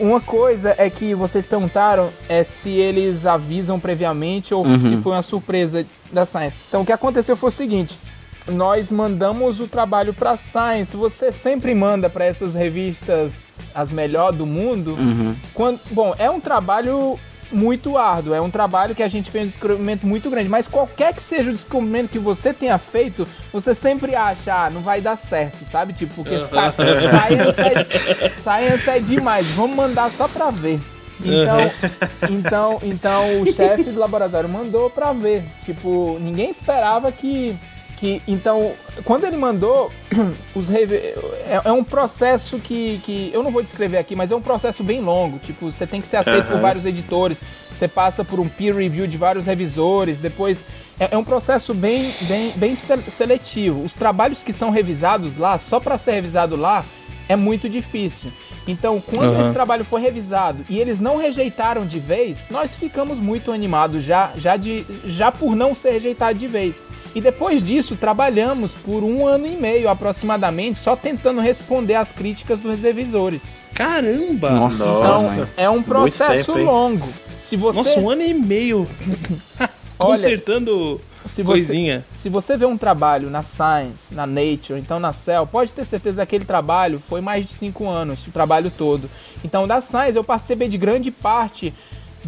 uma coisa é que vocês perguntaram é se eles avisam previamente ou Uhum. se foi uma surpresa da Science. Então o que aconteceu foi o seguinte: nós mandamos o trabalho para Science. Você sempre manda para essas revistas as melhor do mundo. Uhum. Quando, bom, é um trabalho muito árduo, é um trabalho que a gente fez um descobrimento muito grande, mas qualquer que seja o descobrimento que você tenha feito, você sempre acha, ah, não vai dar certo, sabe? Tipo, porque sa- science, é, science é demais, vamos mandar só pra ver. Então, então, então o chefe do laboratório mandou pra ver. Tipo, ninguém esperava que que então quando ele mandou os é, é um processo que, que eu não vou descrever aqui mas é um processo bem longo tipo você tem que ser aceito por Aham. vários editores você passa por um peer review de vários revisores depois é, é um processo bem bem bem se- seletivo os trabalhos que são revisados lá só para ser revisado lá é muito difícil então quando Aham. esse trabalho foi revisado e eles não rejeitaram de vez nós ficamos muito animados já já de já por não ser rejeitado de vez e depois disso, trabalhamos por um ano e meio aproximadamente, só tentando responder às críticas dos revisores. Caramba! Nossa, Nossa. mãe. É um processo tempo, longo. Se você, Nossa, um ano e meio Olha, consertando se você, coisinha. se você vê um trabalho na Science, na Nature, então na Cell, pode ter certeza que aquele trabalho foi mais de cinco anos, o trabalho todo. Então, da Science, eu participei de grande parte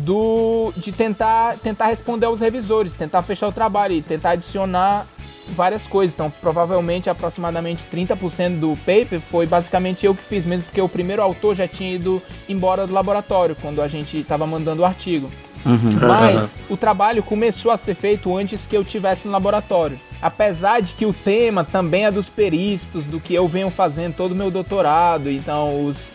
do de tentar tentar responder aos revisores, tentar fechar o trabalho e tentar adicionar várias coisas. Então, provavelmente aproximadamente 30% do paper foi basicamente eu que fiz, mesmo porque o primeiro autor já tinha ido embora do laboratório quando a gente estava mandando o artigo. Uhum. Mas o trabalho começou a ser feito antes que eu tivesse no laboratório. Apesar de que o tema também é dos peristos, do que eu venho fazendo todo o meu doutorado, então os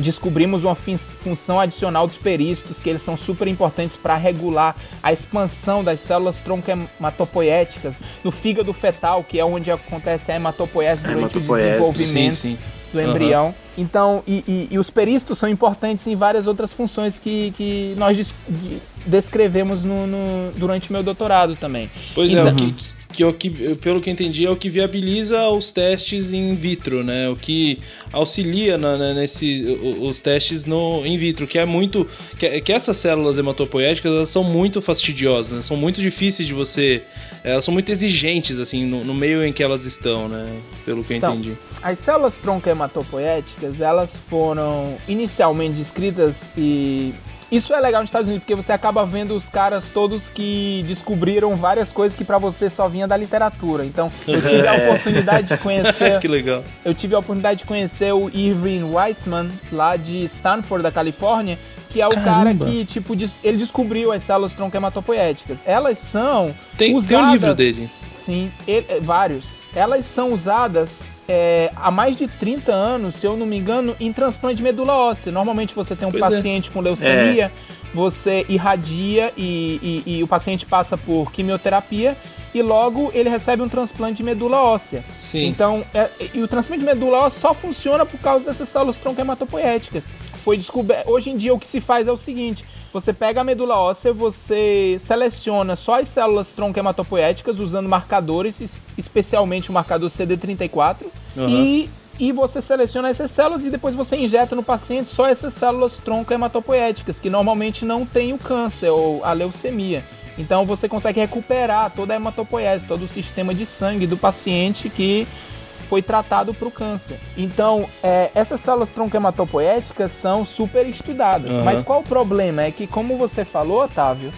descobrimos uma função adicional dos peristos, que eles são super importantes para regular a expansão das células tronco-hematopoéticas no fígado fetal, que é onde acontece a hematopoiese durante o desenvolvimento. Sim, sim do embrião. Uhum. Então, e, e, e, os peristos são importantes em várias outras funções que, que nós descrevemos no, no durante meu doutorado também. Pois então, é, o que, que, o que, pelo que entendi, é o que viabiliza os testes in vitro, né? O que auxilia na, né, nesse, os testes no in vitro, que é muito. Que, que essas células hematopoéticas elas são muito fastidiosas, né? são muito difíceis de você. Elas são muito exigentes, assim, no, no meio em que elas estão, né? Pelo que eu então, entendi. As células tronco hematopoéticas, elas foram inicialmente descritas e isso é legal nos Estados Unidos, porque você acaba vendo os caras todos que descobriram várias coisas que para você só vinha da literatura. Então, eu tive a oportunidade de conhecer. que legal. Eu tive a oportunidade de conhecer o Irving Weitzman, lá de Stanford, da Califórnia, que é o Caramba. cara que, tipo, ele descobriu as células tronco-hematopoéticas. Elas são. Tem, usadas, tem um livro dele. Sim, ele, vários. Elas são usadas é, há mais de 30 anos, se eu não me engano, em transplante de medula óssea. Normalmente você tem um pois é. paciente é. com leucemia, é. você irradia e, e, e, o paciente passa por quimioterapia e logo ele recebe um transplante de medula óssea. Sim. Então, é, e o transplante de medula óssea só funciona por causa dessas células tronco-hematopoéticas. Foi descoberto. Hoje em dia o que se faz é o seguinte: você pega a medula óssea, você seleciona só as células tronco-hematopoéticas usando marcadores, especialmente o marcador CD34, uhum. e, e você seleciona essas células e depois você injeta no paciente só essas células tronco-hematopoéticas, que normalmente não tem o câncer ou a leucemia. Então você consegue recuperar toda a hematopoiese, todo o sistema de sangue do paciente que foi tratado para o câncer. Então, é, essas células tronco-hematopoéticas são super estudadas. Uhum. Mas qual o problema? É que, como você falou, Otávio,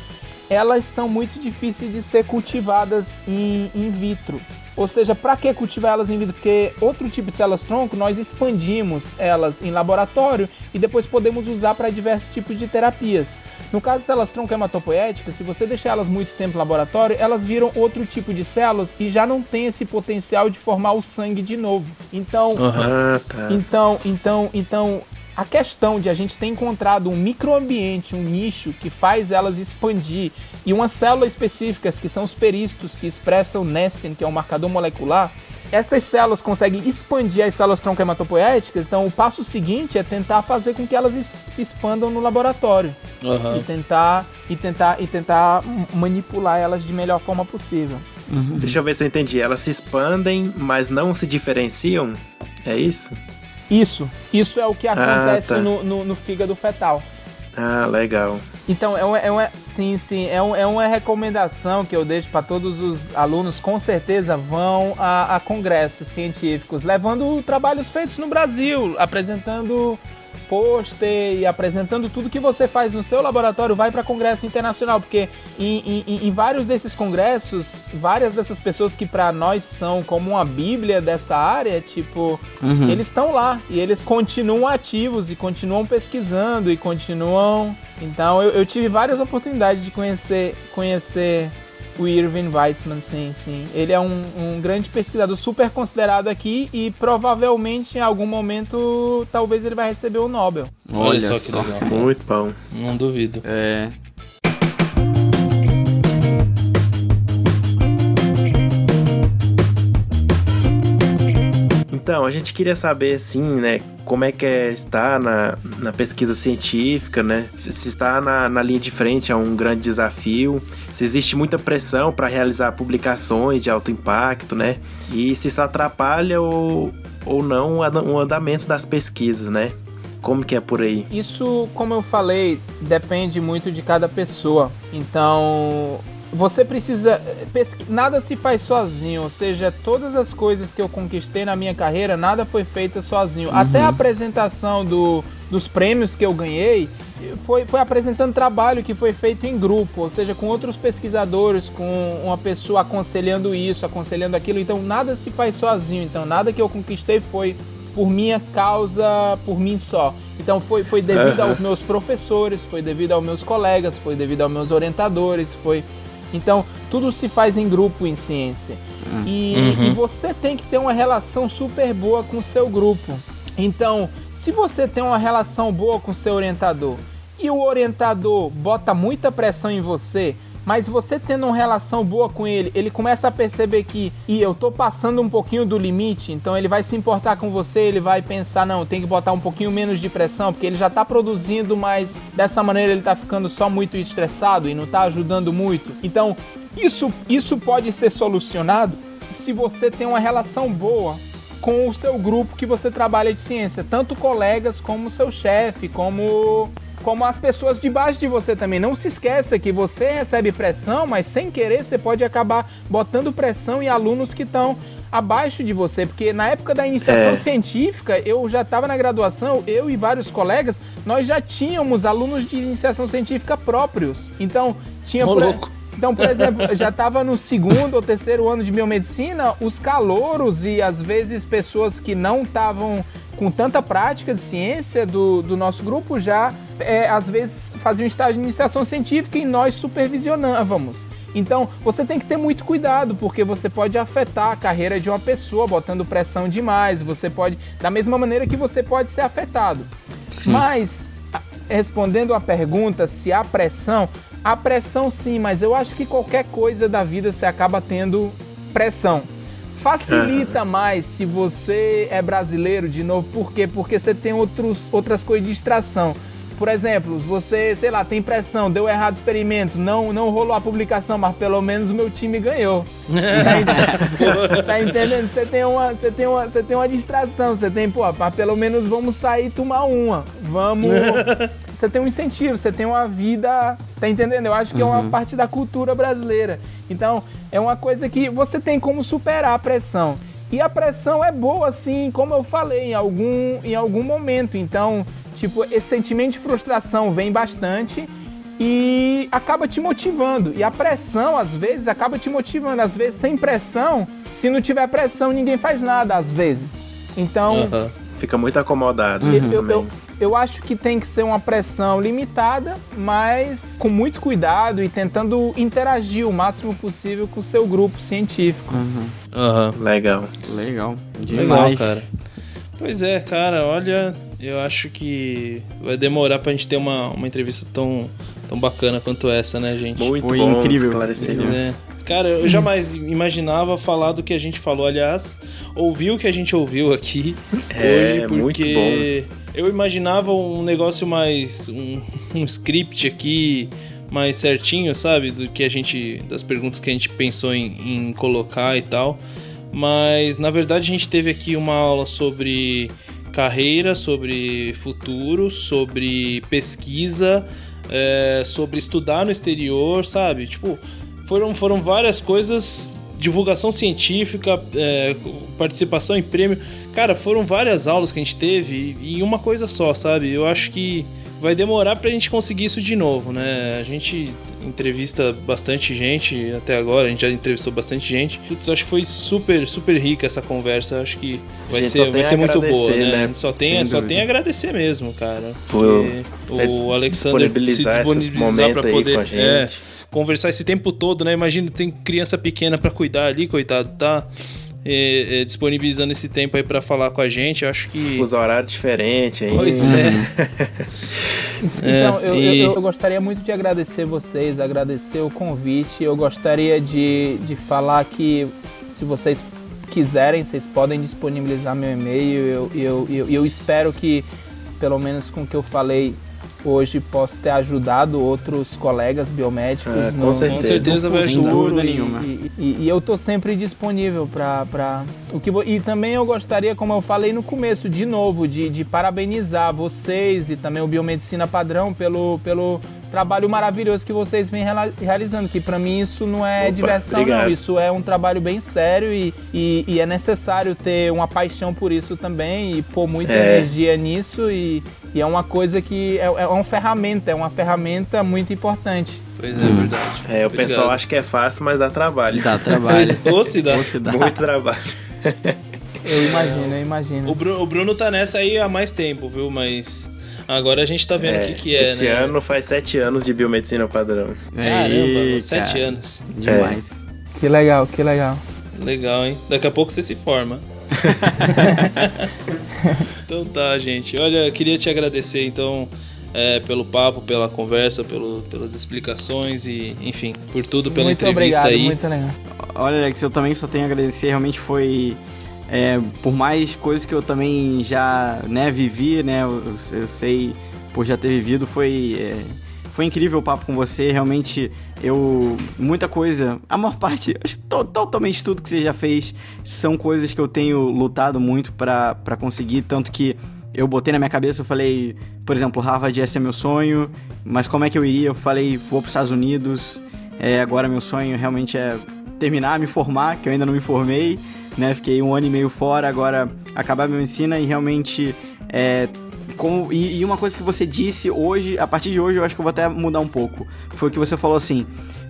elas são muito difíceis de ser cultivadas in, in vitro. Ou seja, para que cultivar elas in vitro? Porque outro tipo de células tronco nós expandimos elas em laboratório e depois podemos usar para diversos tipos de terapias. No caso das células tronco hematopoéticas, se você deixar elas muito tempo no laboratório, elas viram outro tipo de células e já não tem esse potencial de formar o sangue de novo. Então, uhum. então, então, então, a questão de a gente ter encontrado um microambiente, um nicho que faz elas expandir e uma célula específica, que são os peristos que expressam nestin, que é um marcador molecular, essas células conseguem expandir as células tronco-hematopoéticas, então o passo seguinte é tentar fazer com que elas se expandam no laboratório uhum. e tentar e tentar e tentar manipular elas de melhor forma possível. Uhum. Deixa eu ver se eu entendi. Elas se expandem, mas não se diferenciam. É isso? Isso. Isso é o que ah, acontece ah, tá. no, no, no fígado fetal. Ah, legal. Então, é uma, é uma, sim, sim, é, um, é uma recomendação que eu deixo para todos os alunos, com certeza vão a, a congressos científicos, levando trabalhos feitos no Brasil, apresentando pôster e apresentando tudo que você faz no seu laboratório vai para congresso internacional, porque em, em, em, vários desses congressos, várias dessas pessoas que para nós são como uma bíblia dessa área, tipo, uhum. eles estão lá e eles continuam ativos e continuam pesquisando e continuam. Então eu, eu tive várias oportunidades de conhecer conhecer o Irving Weitzman, sim, sim. Ele é um, um, grande pesquisador, super considerado aqui e provavelmente em algum momento talvez ele vai receber o Nobel. Olha, Olha só que legal. Muito bom. Não duvido. É. Então, a gente queria saber, assim, né, como é que é estar na, na pesquisa científica, né? Se está na, na linha de frente é um grande desafio, se existe muita pressão para realizar publicações de alto impacto, né? E se isso atrapalha ou, ou não o andamento das pesquisas, né? Como que é por aí? Isso, como eu falei, depende muito de cada pessoa. Então, você precisa. Nada se faz sozinho, ou seja, todas as coisas que eu conquistei na minha carreira, nada foi feita sozinho. Uhum. Até a apresentação do, dos prêmios que eu ganhei foi, foi apresentando trabalho que foi feito em grupo, ou seja, com outros pesquisadores, com uma pessoa aconselhando isso, aconselhando aquilo. Então, nada se faz sozinho. Então, nada que eu conquistei foi por minha causa, por mim só. Então foi, foi devido aos meus professores, foi devido aos meus colegas, foi devido aos meus orientadores, foi. Então, tudo se faz em grupo em ciência. E, Uhum. e você tem que ter uma relação super boa com o seu grupo. Então, se você tem uma relação boa com o seu orientador e o orientador bota muita pressão em você, mas você tendo uma relação boa com ele, ele começa a perceber que, e eu tô passando um pouquinho do limite, então ele vai se importar com você, ele vai pensar, não, tem que botar um pouquinho menos de pressão, porque ele já tá produzindo, mas dessa maneira ele tá ficando só muito estressado e não tá ajudando muito. Então, isso, isso pode ser solucionado se você tem uma relação boa com o seu grupo que você trabalha de ciência, tanto colegas como seu chefe, como como as pessoas debaixo de você também. Não se esqueça que você recebe pressão, mas sem querer você pode acabar botando pressão em alunos que estão abaixo de você, porque na época da iniciação É. científica, eu já estava na graduação, eu e vários colegas, nós já tínhamos alunos de iniciação científica próprios. Então, tinha por-. Então, por exemplo, eu já estava no segundo ou terceiro ano de biomedicina, os calouros e às vezes pessoas que não estavam com tanta prática de ciência do, do nosso grupo já é, às vezes faziam estágio de iniciação científica e nós supervisionávamos. Então, você tem que ter muito cuidado, porque você pode afetar a carreira de uma pessoa botando pressão demais. Você pode, da mesma maneira que você pode ser afetado. Mas, a- respondendo a pergunta se há pressão, há pressão sim, mas eu acho que qualquer coisa da vida você acaba tendo pressão. Facilita mais se você é brasileiro, de novo, por quê? Porque você tem outros, outras coisas de distração. Por exemplo, você, sei lá, tem pressão, deu errado o experimento, não, não rolou a publicação, mas pelo menos o meu time ganhou. Tá entendendo? tá entendendo? Você tem uma, você tem uma, você tem uma distração, você tem, pô, mas pelo menos vamos sair e tomar uma. Vamos. Você tem um incentivo, você tem uma vida, tá entendendo? Eu acho que é uma parte da cultura brasileira. Então, é uma coisa que você tem como superar a pressão. E a pressão é boa, assim, como eu falei, em algum, em algum momento. Então, tipo, esse sentimento de frustração vem bastante e acaba te motivando. E a pressão, às vezes, acaba te motivando. Às vezes, sem pressão, se não tiver pressão, ninguém faz nada, às vezes. Então. Fica muito acomodado eu, eu, eu, eu acho que tem que ser uma pressão limitada, mas com muito cuidado e tentando interagir o máximo possível com o seu grupo científico. Aham. Legal. Legal. Legal, Demais. cara. Pois é, cara, olha, eu acho que vai demorar pra gente ter uma, uma entrevista tão, tão bacana quanto essa, né, gente? Muito Foi bom, incrível. esclarecimento. É. Cara, eu jamais imaginava falar do que a gente falou, aliás, ouvir o que a gente ouviu aqui É, hoje, muito porque eu imaginava um negócio mais. um, um script aqui mais certinho, sabe? Do que a gente. das perguntas que a gente pensou em, em colocar e tal. Mas na verdade a gente teve aqui uma aula sobre carreira, sobre futuro, sobre pesquisa, é, sobre estudar no exterior, sabe? Tipo, foram, foram várias coisas. Divulgação científica, é, participação em prêmio. Cara, foram várias aulas que a gente teve e em uma coisa só, sabe? Eu acho que vai demorar pra gente conseguir isso de novo, né? A gente entrevista bastante gente até agora, a gente já entrevistou bastante gente. Putz, acho que foi super, super rica essa conversa. Acho que vai ser, vai ser muito boa, né? né? Só tem, Sem só dúvida. tem a agradecer mesmo, cara. Por o Alexander disponibilizar se esse disponibilizar momento pra aí poder com a é, gente. Conversar esse tempo todo, né? Imagina, tem criança pequena pra cuidar ali, coitado, tá? É, é, disponibilizando esse tempo aí pra falar com a gente, acho que. Fuso horário diferente aí. Pois é. Então, É, eu, e- eu, eu gostaria muito de agradecer vocês, agradecer o convite. Eu gostaria de, de falar que se vocês quiserem, vocês podem disponibilizar meu e-mail. Eu, eu, eu, eu espero que, pelo menos com o que eu falei hoje, possa ter ajudado outros colegas biomédicos. É, com no- certeza. Com certeza vai Sem ajudar. dúvida e, nenhuma. E, e- e eu tô sempre disponível para o que e também eu gostaria, como eu falei no começo, de novo, de, de parabenizar vocês e também o Biomedicina Padrão pelo, pelo trabalho maravilhoso que vocês vêm realizando. Que para mim isso não é Opa, diversão, obrigado. não. Isso é um trabalho bem sério e, e, e é necessário ter uma paixão por isso também e pôr muita É. energia nisso e, e é uma coisa que é, é uma ferramenta, é uma ferramenta muito importante. Pois é, verdade. É, o Obrigado. pessoal acha que é fácil, mas dá trabalho. Dá trabalho. Ou se dá. Ou se dá. Muito trabalho. Eu imagino, eu imagino. O Bruno, o Bruno tá nessa aí há mais tempo, viu? Mas Agora a gente tá vendo o que, que é, esse né? ano faz sete anos de biomedicina padrão. Caramba, sete cara, anos. Demais. Que legal, que legal. Legal, hein? Daqui a pouco você se forma. então tá, gente. Olha, queria te agradecer então é, pelo papo, pela conversa, pelo, pelas explicações e, enfim, por tudo, pela muito entrevista obrigado, aí. muito legal. Olha, Alex, eu também só tenho a agradecer. Realmente foi. É, por mais coisas que eu também já né, vivi, né? Eu, eu sei por já ter vivido, foi. é, foi incrível o papo com você. Realmente, eu. Muita coisa. A maior parte. Totalmente tudo que você já fez são coisas que eu tenho lutado muito pra conseguir. Tanto que eu botei na minha cabeça, eu falei, por exemplo, Harvard ia ser meu sonho, mas como é que eu iria? Eu falei, vou pros Estados Unidos. É, agora meu sonho realmente é terminar, me formar, que eu ainda não me formei, né? Fiquei um ano e meio fora, agora acabar meu ensino e realmente é, como, e, e uma coisa que você disse hoje, a partir de hoje eu acho que eu vou até mudar um pouco. Foi o que você falou assim: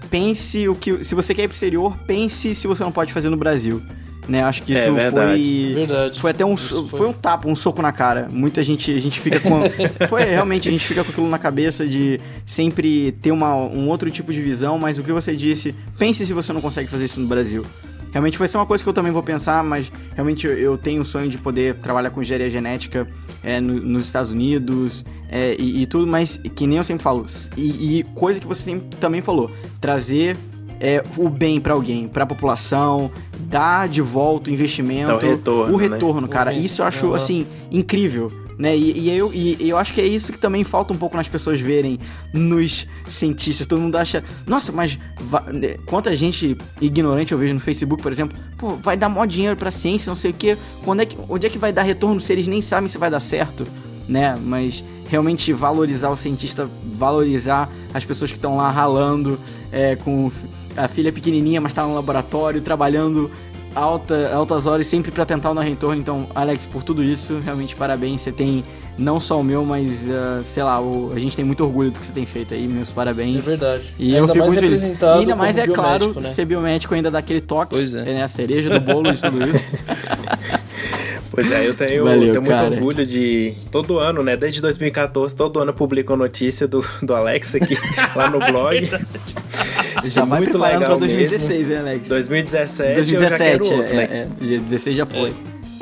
pense o que. Se você quer ir pro exterior, pense se você não pode fazer no Brasil. Né? Acho que É isso verdade. foi. Verdade. Foi até um, foi. foi. um tapa, um soco na cara. Muita gente, a gente fica com. foi realmente, a gente fica com aquilo na cabeça de sempre ter uma, um outro tipo de visão, mas o que você disse, pense se você não consegue fazer isso no Brasil. Realmente vai ser uma coisa que eu também vou pensar, mas realmente eu- tenho o sonho de poder trabalhar com engenharia genética é, no- nos Estados Unidos é, e, e tudo, mas que nem eu sempre falo. E, e coisa que você sempre também falou, trazer é, o bem pra alguém, pra população, dar de volta o investimento, Dar o retorno, o né? retorno, cara. O Isso eu acho Aham. assim incrível. Né? E, e eu, e, eu acho que é isso que também falta um pouco nas pessoas verem nos cientistas. Todo mundo acha, nossa, mas né, quanta gente ignorante eu vejo no Facebook, por exemplo, pô, vai dar mó dinheiro pra ciência, não sei o quê. Quando é que, onde é que vai dar retorno se eles nem sabem se vai dar certo? Né? Mas realmente valorizar o cientista, valorizar as pessoas que estão lá ralando, é, com a filha pequenininha, mas tá no laboratório, trabalhando alta, altas horas sempre pra tentar o não retorno. Então, Alex, por tudo isso, realmente parabéns. Você tem não só o meu, mas ah, sei lá, o- a gente tem muito orgulho do que você tem feito aí. Meus parabéns. É verdade. E eu fico muito feliz. E ainda mais, é claro, né? ser biomédico ainda dá aquele toque. Pois é. né? A cereja do bolo de tudo isso. Pois é, eu tenho, Valeu, tenho muito orgulho de. Todo ano, né? Desde 2014, todo ano eu publico a notícia do, do Alex aqui lá no blog. Já vai muito preparando pra legal 2016, hein, Alex? 2017, eu já 2017, quero outro, é, né? é, dia 16 já foi.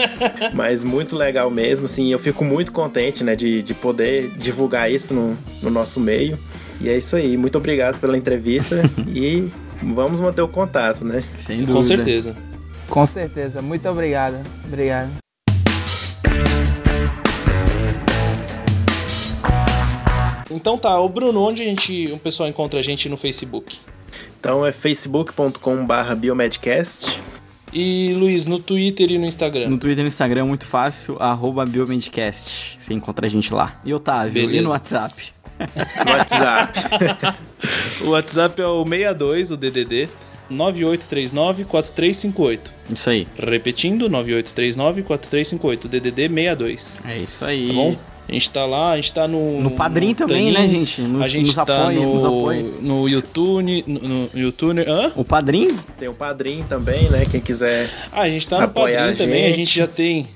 Mas muito legal mesmo, assim, eu fico muito contente, né, de, de poder divulgar isso no, no nosso meio. E é isso aí, muito obrigado pela entrevista e vamos manter o contato, né? Sem dúvida. Com certeza. Com certeza. Muito obrigado. Obrigado. Então tá, o Bruno, onde a gente, o pessoal encontra a gente no Facebook? Então é facebook.com/barra biomedcast. E Luiz, no Twitter e no Instagram. No Twitter e no Instagram é muito fácil, arroba Biomedcast. Você encontra a gente lá. E Otávio, e Beleza. no WhatsApp? no WhatsApp. O WhatsApp é o 62, o DDD, 9839-4358. Isso aí. Repetindo, 9839-4358, DDD 62. É isso aí. Tá bom? A gente tá lá, a gente tá no... No Padrim também, né, Taninho, gente? Nos, a gente nos tá apoia, no, nos apoia. no YouTube, no, no YouTube... Hã? O Padrim? Tem o padrinho também, né? Quem quiser. Ah, a gente tá no Padrim a também, a gente. já tem...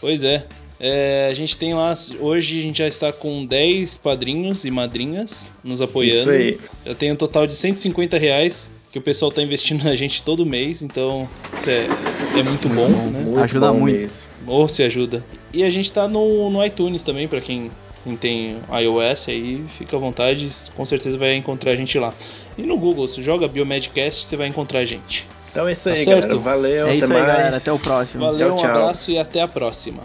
Pois é. É, a gente tem lá, hoje a gente já está com 10 padrinhos e madrinhas nos apoiando. Isso aí. Eu tenho um total de 150 reais que o pessoal tá investindo na gente todo mês, então isso é, é muito bom, né? Muito Ajuda bom muito. mesmo. Ou se ajuda. E a gente tá no, no iTunes também, pra quem, quem tem iOS aí, fica à vontade, com certeza vai encontrar a gente lá. E no Google, se joga Biomedcast, você vai encontrar a gente. Então é isso Tá aí, certo? galera. Valeu, é até isso aí, mais. galera. Até o próximo. Valeu, Tchau, um tchau. abraço e até a próxima.